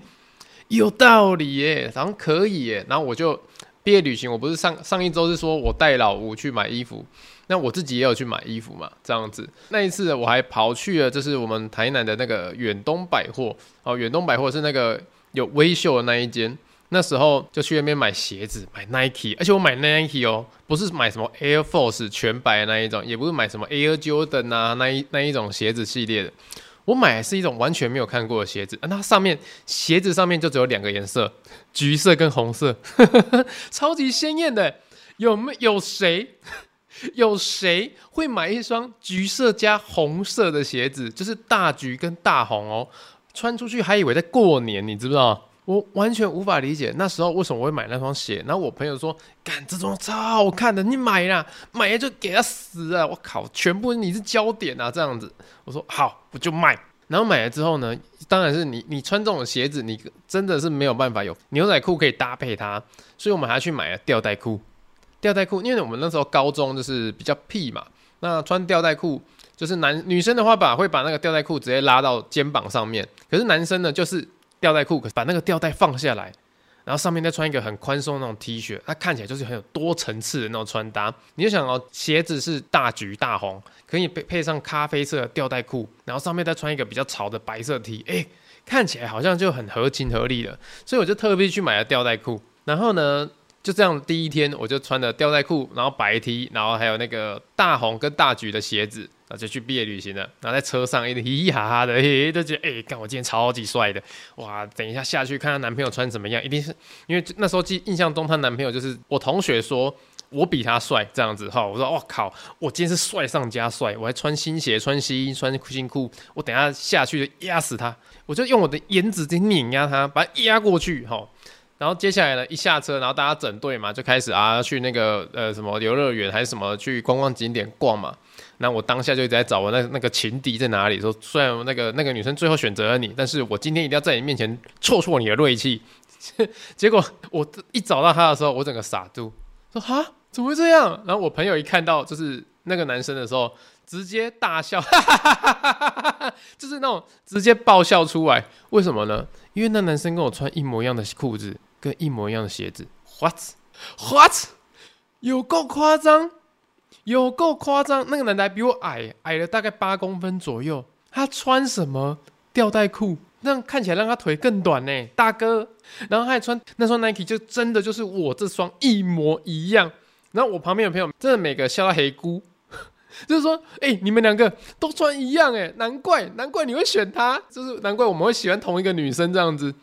有道理耶，好像可以耶，然后我就毕业旅行，我不是上上一周是说我带老吴去买衣服。那我自己也有去买衣服嘛，这样子。那一次我还跑去了，就是我们台南的那个远东百货哦，远东百货是那个有威秀的那一间。那时候就去那边买鞋子，买 Nike，而且我买 Nike 哦，不是买什么 Air Force 全白的那一种，也不是买什么 Air Jordan 啊那一那一种鞋子系列的。我买的是一种完全没有看过的鞋子，啊，那上面鞋子上面就只有两个颜色，橘色跟红色，*laughs* 超级鲜艳的。有没有谁？*laughs* 有谁会买一双橘色加红色的鞋子？就是大橘跟大红哦，穿出去还以为在过年，你知不知道？我完全无法理解那时候为什么我会买那双鞋。然后我朋友说：“干，这双超好看的，你买啦，买了就给他死啊！”我靠，全部你是焦点啊，这样子。我说好，我就买。然后买了之后呢，当然是你你穿这种鞋子，你真的是没有办法有牛仔裤可以搭配它，所以我们还要去买了吊带裤。吊带裤，因为我们那时候高中就是比较屁嘛，那穿吊带裤就是男女生的话把会把那个吊带裤直接拉到肩膀上面，可是男生呢就是吊带裤，把那个吊带放下来，然后上面再穿一个很宽松的那种 T 恤，它看起来就是很有多层次的那种穿搭。你就想哦，鞋子是大橘大红，可以配配上咖啡色的吊带裤，然后上面再穿一个比较潮的白色 T，哎，看起来好像就很合情合理了。所以我就特别去买了吊带裤，然后呢。就这样，第一天我就穿了吊带裤，然后白 T，然后还有那个大红跟大橘的鞋子，然后就去毕业旅行了。然后在车上一直嘻嘻哈哈的，嘿，就觉得哎，看、欸、我今天超级帅的，哇！等一下下去看她男朋友穿怎么样，一定是因为那时候记印象中她男朋友就是我同学说我比他帅这样子哈。我说我靠，我今天是帅上加帅，我还穿新鞋、穿西衣、穿新裤，我等下下去就压死他，我就用我的颜值去碾压他，把他压过去哈。然后接下来呢，一下车，然后大家整队嘛，就开始啊去那个呃什么游乐园还是什么去观光景点逛嘛。那我当下就一直在找我那那个情敌在哪里。说虽然那个那个女生最后选择了你，但是我今天一定要在你面前挫挫你的锐气。*laughs* 结果我一找到他的时候，我整个傻住，说哈怎么会这样？然后我朋友一看到就是那个男生的时候，直接大笑，哈哈哈哈哈哈，就是那种直接爆笑出来。为什么呢？因为那男生跟我穿一模一样的裤子。跟一模一样的鞋子，what what，有够夸张，有够夸张。那个男的还比我矮，矮了大概八公分左右。他穿什么吊带裤？那看起来让他腿更短呢，大哥。然后他还穿那双 Nike，就真的就是我这双一模一样。然后我旁边的朋友真的每个笑到黑姑，*laughs* 就是说，哎、你们两个都穿一样，哎，难怪难怪你会选他，就是难怪我们会喜欢同一个女生这样子。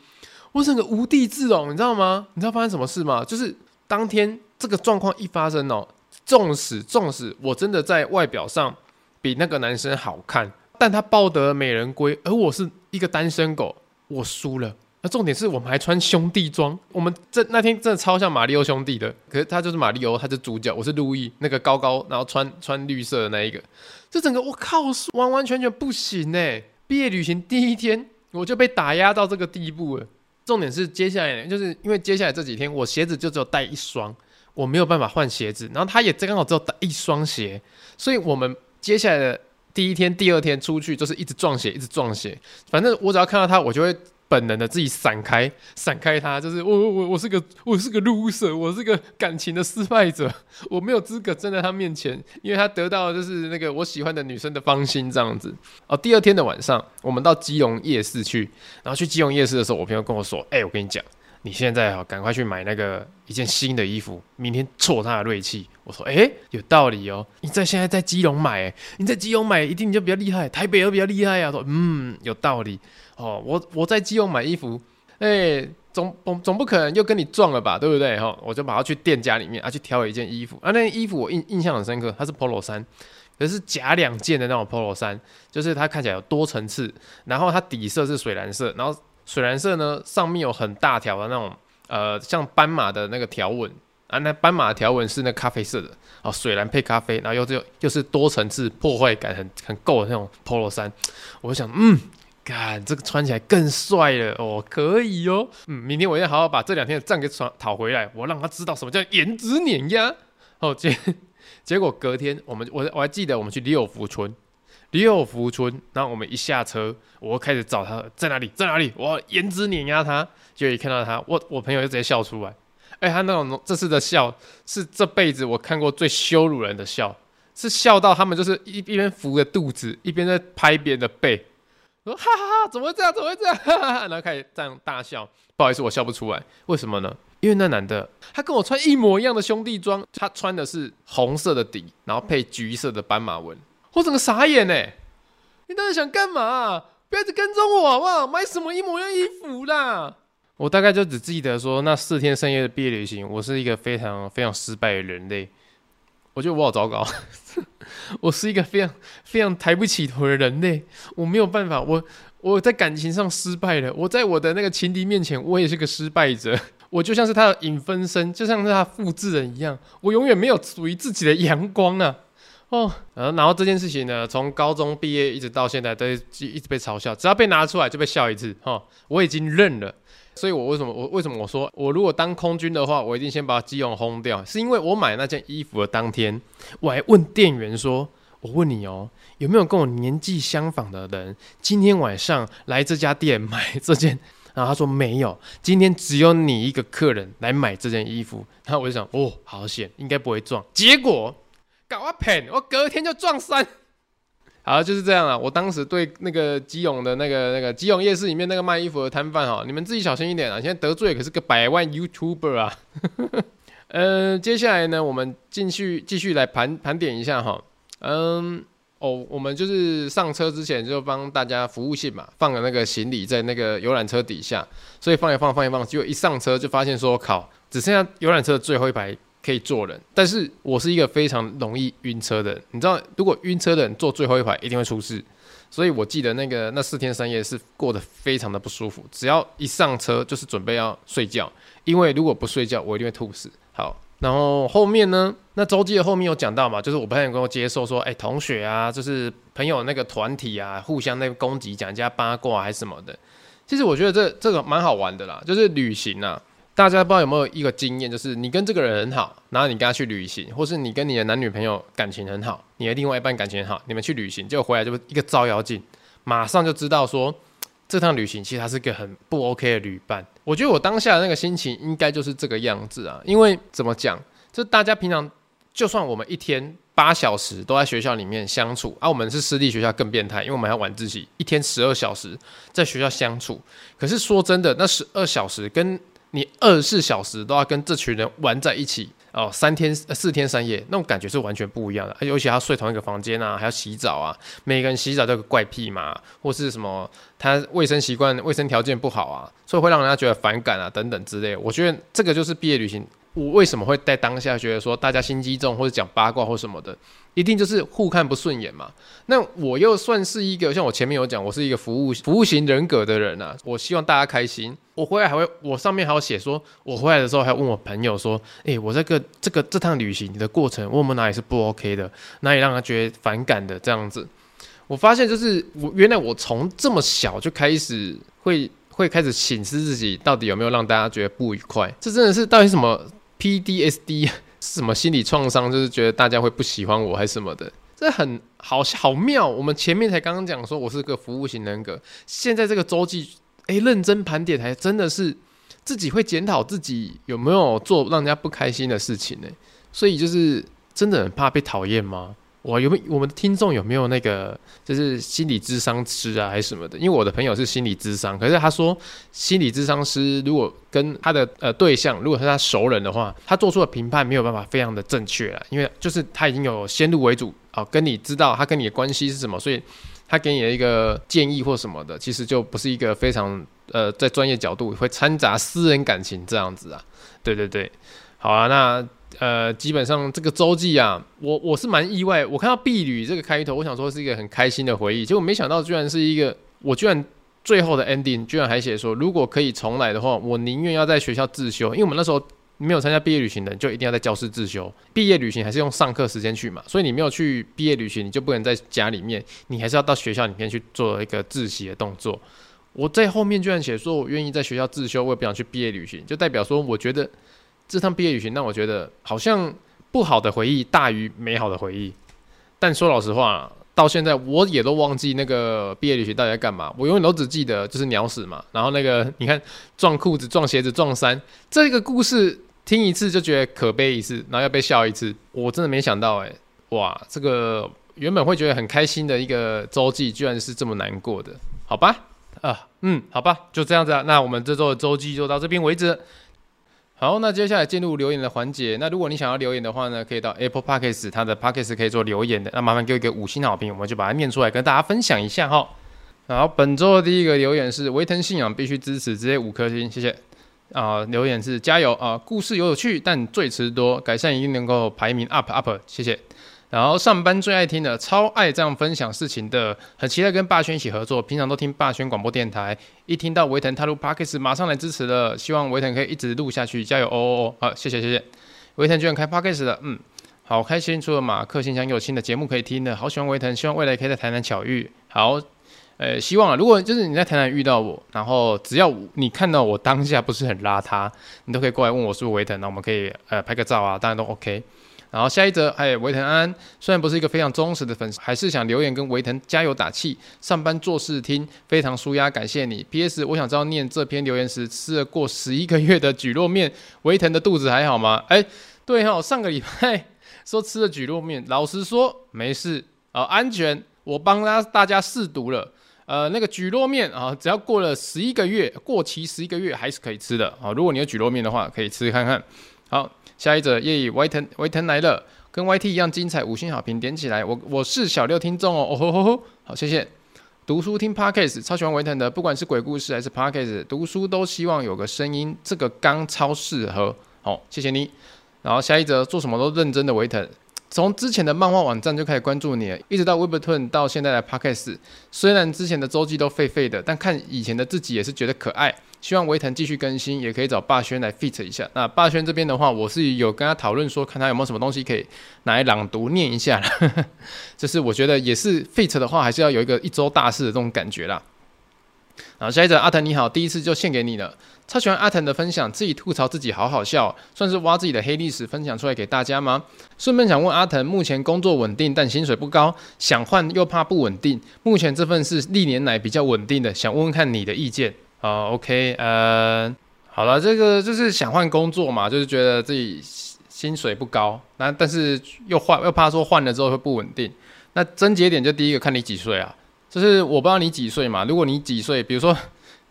我整个无地自容，你知道吗？你知道发生什么事吗？就是当天这个状况一发生哦，纵使纵使我真的在外表上比那个男生好看，但他抱得美人归，而我是一个单身狗，我输了。那重点是我们还穿兄弟装，我们这那天真的超像马里奥兄弟的，可是他就是马里奥，他是主角，我是路易，那个高高然后穿穿绿色的那一个，这整个我靠，完完全全不行哎！毕业旅行第一天我就被打压到这个地步了。重点是接下来，就是因为接下来这几天我鞋子就只有带一双，我没有办法换鞋子，然后他也刚好只有带一双鞋，所以我们接下来的第一天、第二天出去就是一直撞鞋，一直撞鞋，反正我只要看到他，我就会。本能的自己闪开，闪开他，就是我我我我是个我是个 loser，我是个感情的失败者，我没有资格站在他面前，因为他得到就是那个我喜欢的女生的芳心这样子。哦，第二天的晚上，我们到基隆夜市去，然后去基隆夜市的时候，我朋友跟我说：“哎、我跟你讲，你现在啊，赶快去买那个一件新的衣服，明天挫他的锐气。”我说：“哎、有道理哦，你在现在在基隆买，你在基隆买一定就比较厉害，台北又比较厉害啊。”说：“嗯，有道理。”哦，我我在基隆买衣服，哎、总总总不可能又跟你撞了吧，对不对？哈、哦，我就把它去店家里面啊，去挑了一件衣服啊，那件衣服我印印象很深刻，它是 Polo 衫，可是假两件的那种 Polo 衫，就是它看起来有多层次，然后它底色是水蓝色，然后水蓝色呢上面有很大条的那种呃像斑马的那个条纹啊，那斑马条纹是那咖啡色的，哦，水蓝配咖啡，然后又就又是多层次破坏感很很够的那种 Polo 衫，我想嗯。看这个穿起来更帅了哦，可以哦。嗯，明天我要好好把这两天的账给讨讨回来，我让他知道什么叫颜值碾压。哦，结结果隔天我们我我还记得我们去六福村，六福村，然后我们一下车，我开始找他在哪里在哪里，我要颜值碾压他，就一看到他，我我朋友就直接笑出来。哎，他那种这次的笑是这辈子我看过最羞辱人的笑，是笑到他们就是一一边扶着肚子，一边在拍别人的背。说哈哈哈，怎么会这样？怎么会这样？哈哈哈，然后开始这样大笑。不好意思，我笑不出来。为什么呢？因为那男的他跟我穿一模一样的兄弟装，他穿的是红色的底，然后配橘色的斑马纹。我整个傻眼呢！你到底想干嘛？不要一直跟踪我好不好？买什么一模一样衣服啦？我大概就只记得说，那四天三夜的毕业旅行，我是一个非常非常失败的人类。我觉得我好糟糕，*laughs* 我是一个非常非常抬不起头的人类，我没有办法，我我在感情上失败了，我在我的那个情敌面前，我也是个失败者，我就像是他的影分身，就像是他复制人一样，我永远没有属于自己的阳光啊！哦，然后然后这件事情呢，从高中毕业一直到现在都一直被嘲笑，只要被拿出来就被笑一次，哈、我已经认了。所以，我为什么我为什么我说我如果当空军的话，我一定先把基隆轰掉，是因为我买那件衣服的当天，我还问店员说：“我问你哦，有没有跟我年纪相仿的人，今天晚上来这家店买这件？”然后他说没有，今天只有你一个客人来买这件衣服。然后我就想，哦，好险，应该不会撞。结果搞啊骗，我隔天就撞衫。*laughs* 好，就是这样啊。我当时对那个基隆的那个那个基隆夜市里面那个卖衣服的摊贩哈，你们自己小心一点啊！现在得罪可是个百万 YouTuber 啊。*laughs* 呃，接下来呢，我们继续继续来盘盘点一下哈。嗯，哦，我们就是上车之前就帮大家服务性嘛，放了那个行李在那个游览车底下，所以放一放放一放，结果一上车就发现说，靠，只剩下游览车的最后一排。可以坐人，但是我是一个非常容易晕车的人。你知道，如果晕车的人坐最后一排，一定会出事。所以我记得那个那四天三夜是过得非常的不舒服。只要一上车，就是准备要睡觉，因为如果不睡觉，我一定会吐死。好，然后后面呢？那周记的后面有讲到嘛？就是我不太能够接受说，哎，同学啊，就是朋友那个团体啊，互相那个攻击，讲人家八卦还是什么的。其实我觉得这这个蛮好玩的啦，就是旅行啊。大家不知道有没有一个经验，就是你跟这个人很好，然后你跟他去旅行，或是你跟你的男女朋友感情很好，你的另外一半感情很好，你们去旅行，结果回来就一个照妖镜，马上就知道说这趟旅行其实他是个很不 OK 的旅伴。我觉得我当下的那个心情应该就是这个样子啊，因为怎么讲，就大家平常就算我们一天八小时都在学校里面相处，而、啊、我们是私立学校更变态，因为我们要晚自习，一天十二小时在学校相处。可是说真的，那十二小时跟你二十四小时都要跟这群人玩在一起哦，三天四天三夜，那种感觉是完全不一样的。尤其还要睡同一个房间啊，还要洗澡啊，每个人洗澡都有个怪癖嘛，或是什么他卫生习惯、卫生条件不好啊，所以会让人家觉得反感啊等等之类。我觉得这个就是毕业旅行。我为什么会在当下觉得说大家心机重，或者讲八卦或什么的，一定就是互看不顺眼嘛？那我又算是一个像我前面有讲，我是一个服务服务型人格的人啊。我希望大家开心。我回来还会，我上面还有写说，我回来的时候还问我朋友说，哎、欸，我这个这个这趟旅行的过程，我们哪里是不 OK 的，哪里让他觉得反感的这样子。我发现就是我原来我从这么小就开始会会开始省思自己到底有没有让大家觉得不愉快。这真的是到底什么？PDSD *laughs* 是什么心理创伤？就是觉得大家会不喜欢我，还是什么的？这很好好妙。我们前面才刚刚讲说我是个服务型人格，现在这个周记，哎，认真盘点，还真的是自己会检讨自己有没有做让人家不开心的事情呢？所以就是真的很怕被讨厌吗？我有没有我们的听众有没有那个就是心理咨商师啊，还是什么的？因为我的朋友是心理咨商，可是他说心理咨商师如果跟他的呃对象，如果是他熟人的话，他做出的评判没有办法非常的正确啊，因为就是他已经有先入为主啊，跟你知道他跟你的关系是什么，所以他给你的一个建议或什么的，其实就不是一个非常呃在专业角度会掺杂私人感情这样子啊。对对对，好啊，那。呃，基本上这个周记啊，我我是蛮意外。我看到毕旅这个开头，我想说是一个很开心的回忆，结果没想到居然是一个，我居然最后的 ending 居然还写说，如果可以重来的话，我宁愿要在学校自修，因为我们那时候没有参加毕业旅行的，就一定要在教室自修。毕业旅行还是用上课时间去嘛，所以你没有去毕业旅行，你就不能在家里面，你还是要到学校里面去做一个自习的动作。我在后面居然写说我愿意在学校自修，我也不想去毕业旅行，就代表说我觉得。这趟毕业旅行让我觉得好像不好的回忆大于美好的回忆，但说老实话，到现在我也都忘记那个毕业旅行到底在干嘛。我永远都只记得就是鸟屎嘛，然后那个你看撞裤子、撞鞋子、撞衫，这个故事听一次就觉得可悲一次，然后要被笑一次。我真的没想到，哎，哇，这个原本会觉得很开心的一个周记，居然是这么难过的，好吧？啊，嗯，好吧，就这样子啊。那我们这周的周记就到这边为止。好，那接下来进入留言的环节。那如果你想要留言的话呢，可以到 Apple Podcast，它的 Podcast 可以做留言的。那麻烦给我一个五星好评，我们就把它念出来跟大家分享一下哈。然后，本周的第一个留言是维腾信仰必须支持，直接五颗星，谢谢。啊，留言是加油啊，故事有趣，但最迟多，改善一定能够排名 up up，谢谢。然后上班最爱听的，超爱这样分享事情的，很期待跟霸轩一起合作。平常都听霸轩广播电台，一听到维腾踏入 Parkes，马上来支持了。希望维腾可以一直录下去，加油哦哦哦！好，谢谢谢谢。维腾居然开 Parkes 了，嗯，好开心。除了马克信箱有新的节目可以听的，好喜欢维腾，希望未来可以在台南巧遇。好，呃，希望啊，如果就是你在台南遇到我，然后只要你看到我当下不是很邋遢，你都可以过来问我是不是维腾，那我们可以呃拍个照啊，当然都 OK。然后下一则，哎，维腾安安，虽然不是一个非常忠实的粉丝，还是想留言跟维腾加油打气。上班做事听，非常舒压，感谢你。P.S. 我想知道念这篇留言时吃了过十一个月的蒟蒻面，维腾的肚子还好吗？哎，对哈、上个礼拜说吃了蒟蒻面，老实说没事啊、哦，安全。我帮大大家试毒了，呃，那个蒟蒻面啊，只要过了十一个月，过期十一个月还是可以吃的啊、如果你有蒟蒻面的话，可以吃看看。好。下一则，耶！Y 腾 Y 腾来了，跟 YT 一样精彩，五星好评点起来。我我是小六听众哦，哦吼吼吼，好谢谢。读书听 Podcast 超喜欢维腾的，不管是鬼故事还是 Podcast，读书都希望有个声音，这个刚超适合。好，谢谢你。然后下一则，做什么都认真的维腾。从之前的漫画网站就开始关注你了，一直到 Webtoon 到现在的 Podcast。虽然之前的周记都废废的，但看以前的自己也是觉得可爱。希望维腾继续更新，也可以找霸轩来 fit 一下。那霸轩这边的话，我是有跟他讨论说，看他有没有什么东西可以拿来朗读念一下。*laughs* 就是我觉得也是 fit 的话，还是要有一个一周大事的这种感觉啦。好，下一则阿腾你好，第一次就献给你了。超喜欢阿腾的分享，自己吐槽自己好好笑，算是挖自己的黑历史分享出来给大家吗？顺便想问阿腾，目前工作稳定，但薪水不高，想换又怕不稳定。目前这份是历年来比较稳定的，想问问看你的意见。好，OK，呃，好了，这个就是想换工作嘛，就是觉得自己薪水不高，那但是又换又怕说换了之后会不稳定。那症结点就第一个看你几岁啊，就是我不知道你几岁嘛。如果你几岁，比如说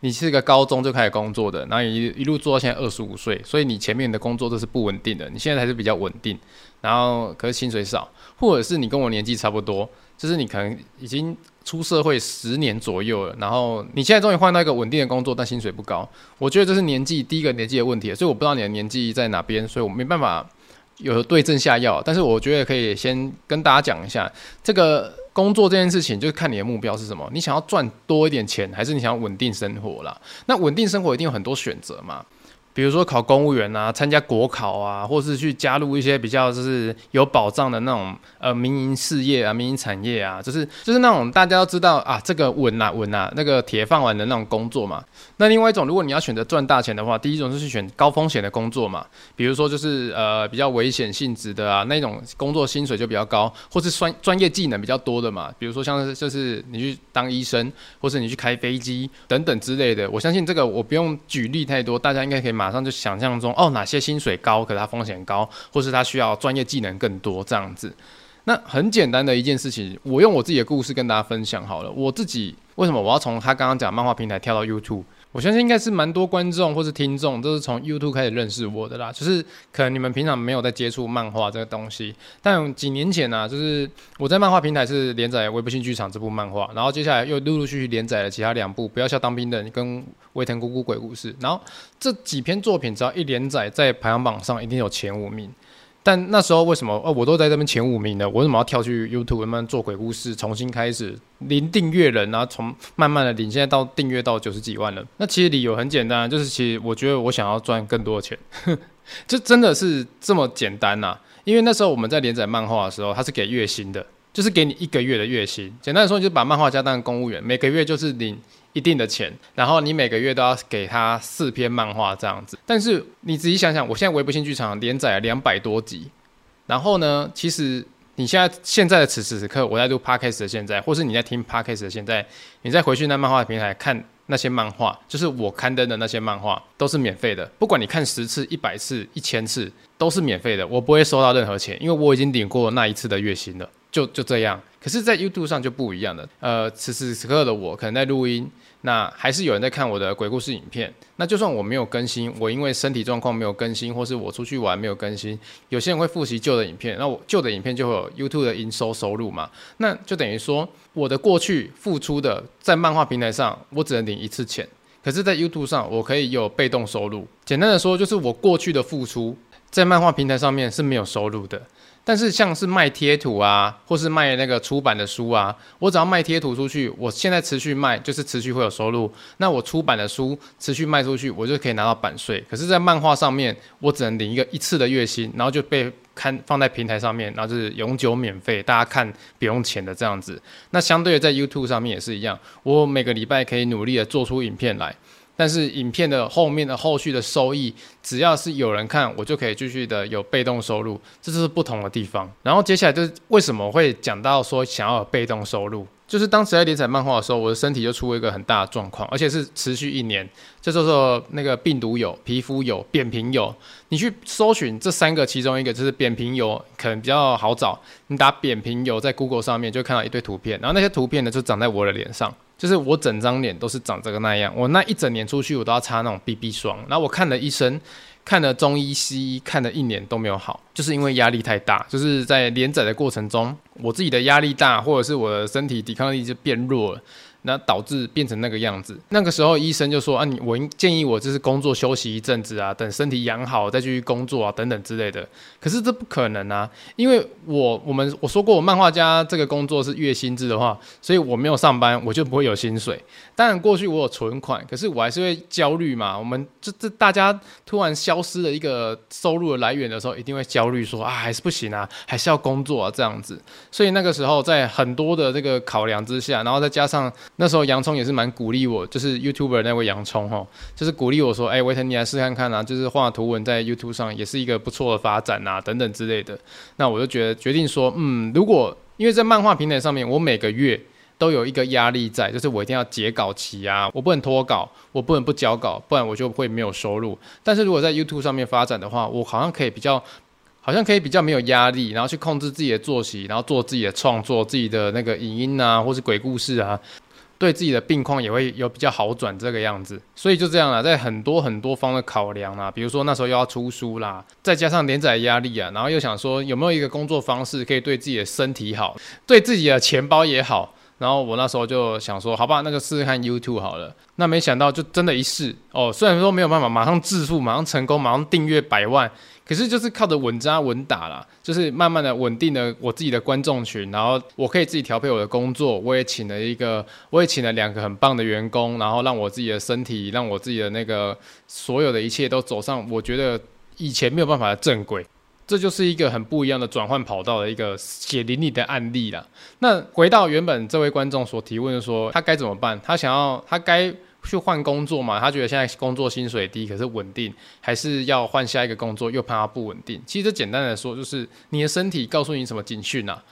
你是一个高中就开始工作的，然后一一路做到现在二十五岁，所以你前面的工作都是不稳定的。你现在还是比较稳定，然后可是薪水少，或者是你跟我年纪差不多，就是你可能已经出社会十年左右了，然后你现在终于换到一个稳定的工作，但薪水不高。我觉得这是年纪第一个年纪的问题，所以我不知道你的年纪在哪边，所以我没办法。有对症下药，但是我觉得可以先跟大家讲一下，这个工作这件事情，就是看你的目标是什么。你想要赚多一点钱，还是你想要稳定生活啦？那稳定生活一定有很多选择嘛。比如说考公务员啊，参加国考啊，或是去加入一些比较就是有保障的那种呃民营事业啊、民营产业啊，就是就是那种大家都知道啊，这个稳啊稳啊，那个铁饭碗的那种工作嘛。那另外一种，如果你要选择赚大钱的话，第一种是去选高风险的工作嘛，比如说就是呃比较危险性质的啊，那种工作薪水就比较高，或是专专业技能比较多的嘛，比如说像是就是你去当医生，或是你去开飞机等等之类的。我相信这个我不用举例太多，大家应该可以马。马上就想象中哦，哪些薪水高，可是它风险高，或是它需要专业技能更多这样子。那很简单的一件事情，我用我自己的故事跟大家分享好了。我自己为什么我要从他刚刚讲漫画平台跳到 YouTube？我相信应该是蛮多观众或是听众都是从 YouTube 开始认识我的啦，就是可能你们平常没有在接触漫画这个东西，但几年前呢、啊，就是我在漫画平台是连载《微不信剧场》这部漫画，然后接下来又陆陆续续连载了其他两部《不要笑当兵的》跟《威腾姑姑鬼故事》，然后这几篇作品只要一连载，在排行榜上一定有前五名。但那时候为什么哦，我都在这边前五名呢？我为什么要跳去 YouTube 慢慢做鬼故事，重新开始零订阅人，然后从慢慢的领，现在到订阅到九十几万了？那其实理由很简单，就是其实我觉得我想要赚更多的钱，*laughs* 这真的是这么简单呐、因为那时候我们在连载漫画的时候，它是给月薪的，就是给你一个月的月薪。简单的说，你就把漫画家当公务员，每个月就是领。一定的钱，然后你每个月都要给他四篇漫画这样子。但是你仔细想想，我现在微博新剧场连载了两百多集，然后呢，其实你现在现在的此时此刻，我在录 podcast 的现在，或是你在听 podcast 的现在，你再回去那漫画平台看那些漫画，就是我刊登的那些漫画，都是免费的。不管你看十次、一百次、一千次，都是免费的，我不会收到任何钱，因为我已经领过那一次的月薪了。就就这样。可是，在 YouTube 上就不一样了。呃，此时此刻的我可能在录音。那还是有人在看我的鬼故事影片。那就算我没有更新，我因为身体状况没有更新，或是我出去玩没有更新，有些人会复习旧的影片，那我旧的影片就会有 YouTube 的营收收入嘛。那就等于说，我的过去付出的在漫画平台上，我只能领一次钱，可是，在 YouTube 上我可以有被动收入。简单的说，就是我过去的付出在漫画平台上面是没有收入的。但是像是卖贴图啊，或是卖那个出版的书啊，我只要卖贴图出去，我现在持续卖，就是持续会有收入。那我出版的书持续卖出去，我就可以拿到版税。可是，在漫画上面，我只能领一个一次的月薪，然后就被看放在平台上面，然后就是永久免费，大家看不用钱的这样子。那相对的，在 YouTube 上面也是一样，我每个礼拜可以努力的做出影片来。但是影片的后面的后续的收益，只要是有人看，我就可以继续的有被动收入，这就是不同的地方。然后接下来就是为什么会讲到说想要有被动收入，*laughs* 就是当时在连载漫画的时候，我的身体就出了一个很大的状况，而且是持续一年，就叫做那个病毒有、皮肤有、扁平疣。你去搜寻这三个其中一个，就是扁平疣，可能比较好找。你打扁平疣在 Google 上面就看到一堆图片，然后那些图片呢就长在我的脸上。就是我整张脸都是长这个那样，我那一整年出去我都要擦那种 BB 霜，然后我看了医生，看了中医西医，看了一年都没有好，就是因为压力太大，就是在连载的过程中，我自己的压力大，或者是我的身体抵抗力就变弱了。那导致变成那个样子。那个时候医生就说啊，你我建议我就是工作休息一阵子啊，等身体养好再继续工作啊，等等之类的。可是这不可能啊，因为我我们我说过，我漫画家这个工作是月薪制的话，所以我没有上班，我就不会有薪水。当然过去我有存款，可是我还是会焦虑嘛。我们这这大家突然消失了一个收入的来源的时候，一定会焦虑说啊，还是不行啊，还是要工作啊这样子。所以那个时候在很多的这个考量之下，然后再加上。那时候洋葱也是蛮鼓励我，就是 YouTuber 那位洋葱哈，就是鼓励我说，哎、欸，维腾你来试看看啊，就是画图文在 YouTube 上也是一个不错的发展啊，等等之类的。那我就觉得决定说，嗯，如果因为在漫画平台上面，我每个月都有一个压力在，就是我一定要截稿期啊，我不能拖稿，我不能不交稿，不然我就会没有收入。但是如果在 YouTube 上面发展的话，我好像可以比较。好像可以比较没有压力，然后去控制自己的作息，然后做自己的创作，自己的那个影音啊，或是鬼故事啊。对自己的病况也会有比较好转这个样子，所以就这样了，在很多很多方的考量啦，比如说那时候又要出书啦，再加上连载压力啊，然后又想说有没有一个工作方式可以对自己的身体好，对自己的钱包也好，然后我那时候就想说，好吧，那就试试看 YouTube 好了。那没想到就真的一试哦，虽然说没有办法马上致富，马上成功，马上订阅百万。可是就是靠着稳扎稳打啦，就是慢慢的稳定了我自己的观众群，然后我可以自己调配我的工作，我也请了一个，我也请了两个很棒的员工，然后让我自己的身体，让我自己的那个所有的一切都走上我觉得以前没有办法的正轨，这就是一个很不一样的转换跑道的一个血淋淋的案例啦。那回到原本这位观众所提问的说，他该怎么办？他想要，他该。去换工作嘛？他觉得现在工作薪水低，可是稳定，还是要换下一个工作，又怕他不稳定。其实简单的说，就是你的身体告诉你什么警讯啊？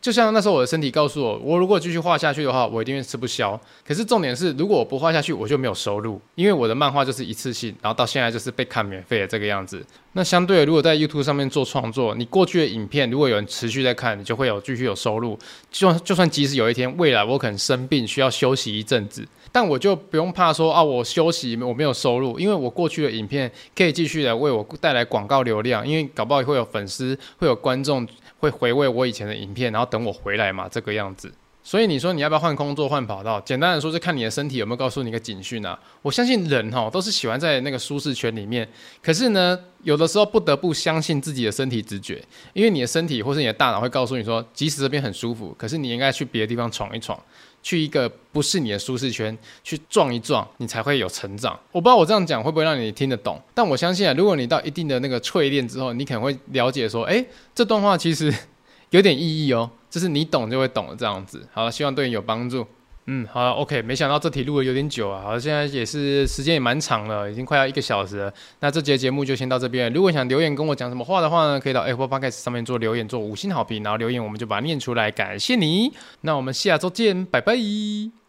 就像那时候我的身体告诉我，我如果继续画下去的话，我一定会吃不消。可是重点是，如果我不画下去，我就没有收入，因为我的漫画就是一次性，然后到现在就是被看免费的这个样子。那相对的，如果在 YouTube 上面做创作，你过去的影片如果有人持续在看，你就会有继续有收入。就就算即使有一天未来我可能生病需要休息一阵子，但我就不用怕说啊，我休息我没有收入，因为我过去的影片可以继续的为我带来广告流量，因为搞不好会有粉丝会有观众。会回味我以前的影片，然后等我回来嘛，这个样子。所以你说你要不要换工作、换跑道？简单的说，是看你的身体有没有告诉你一个警讯啊。我相信人哈都是喜欢在那个舒适圈里面，可是呢，有的时候不得不相信自己的身体直觉，因为你的身体或是你的大脑会告诉你说，即使这边很舒服，可是你应该去别的地方闯一闯。去一个不是你的舒适圈去撞一撞，你才会有成长。我不知道我这样讲会不会让你听得懂，但我相信啊，如果你到一定的那个淬炼之后，你可能会了解说，哎，这段话其实 *laughs* 有点意义哦，就是你懂就会懂了这样子。好了，希望对你有帮助。嗯，好，OK，没想到这题录的有点久啊，好，现在也是时间也蛮长了，已经快要一个小时了。那这节节目就先到这边，如果想留言跟我讲什么话的话呢，可以到 Apple Podcast 上面做留言，做五星好评，然后留言我们就把它念出来，感谢你。那我们下周见，拜拜。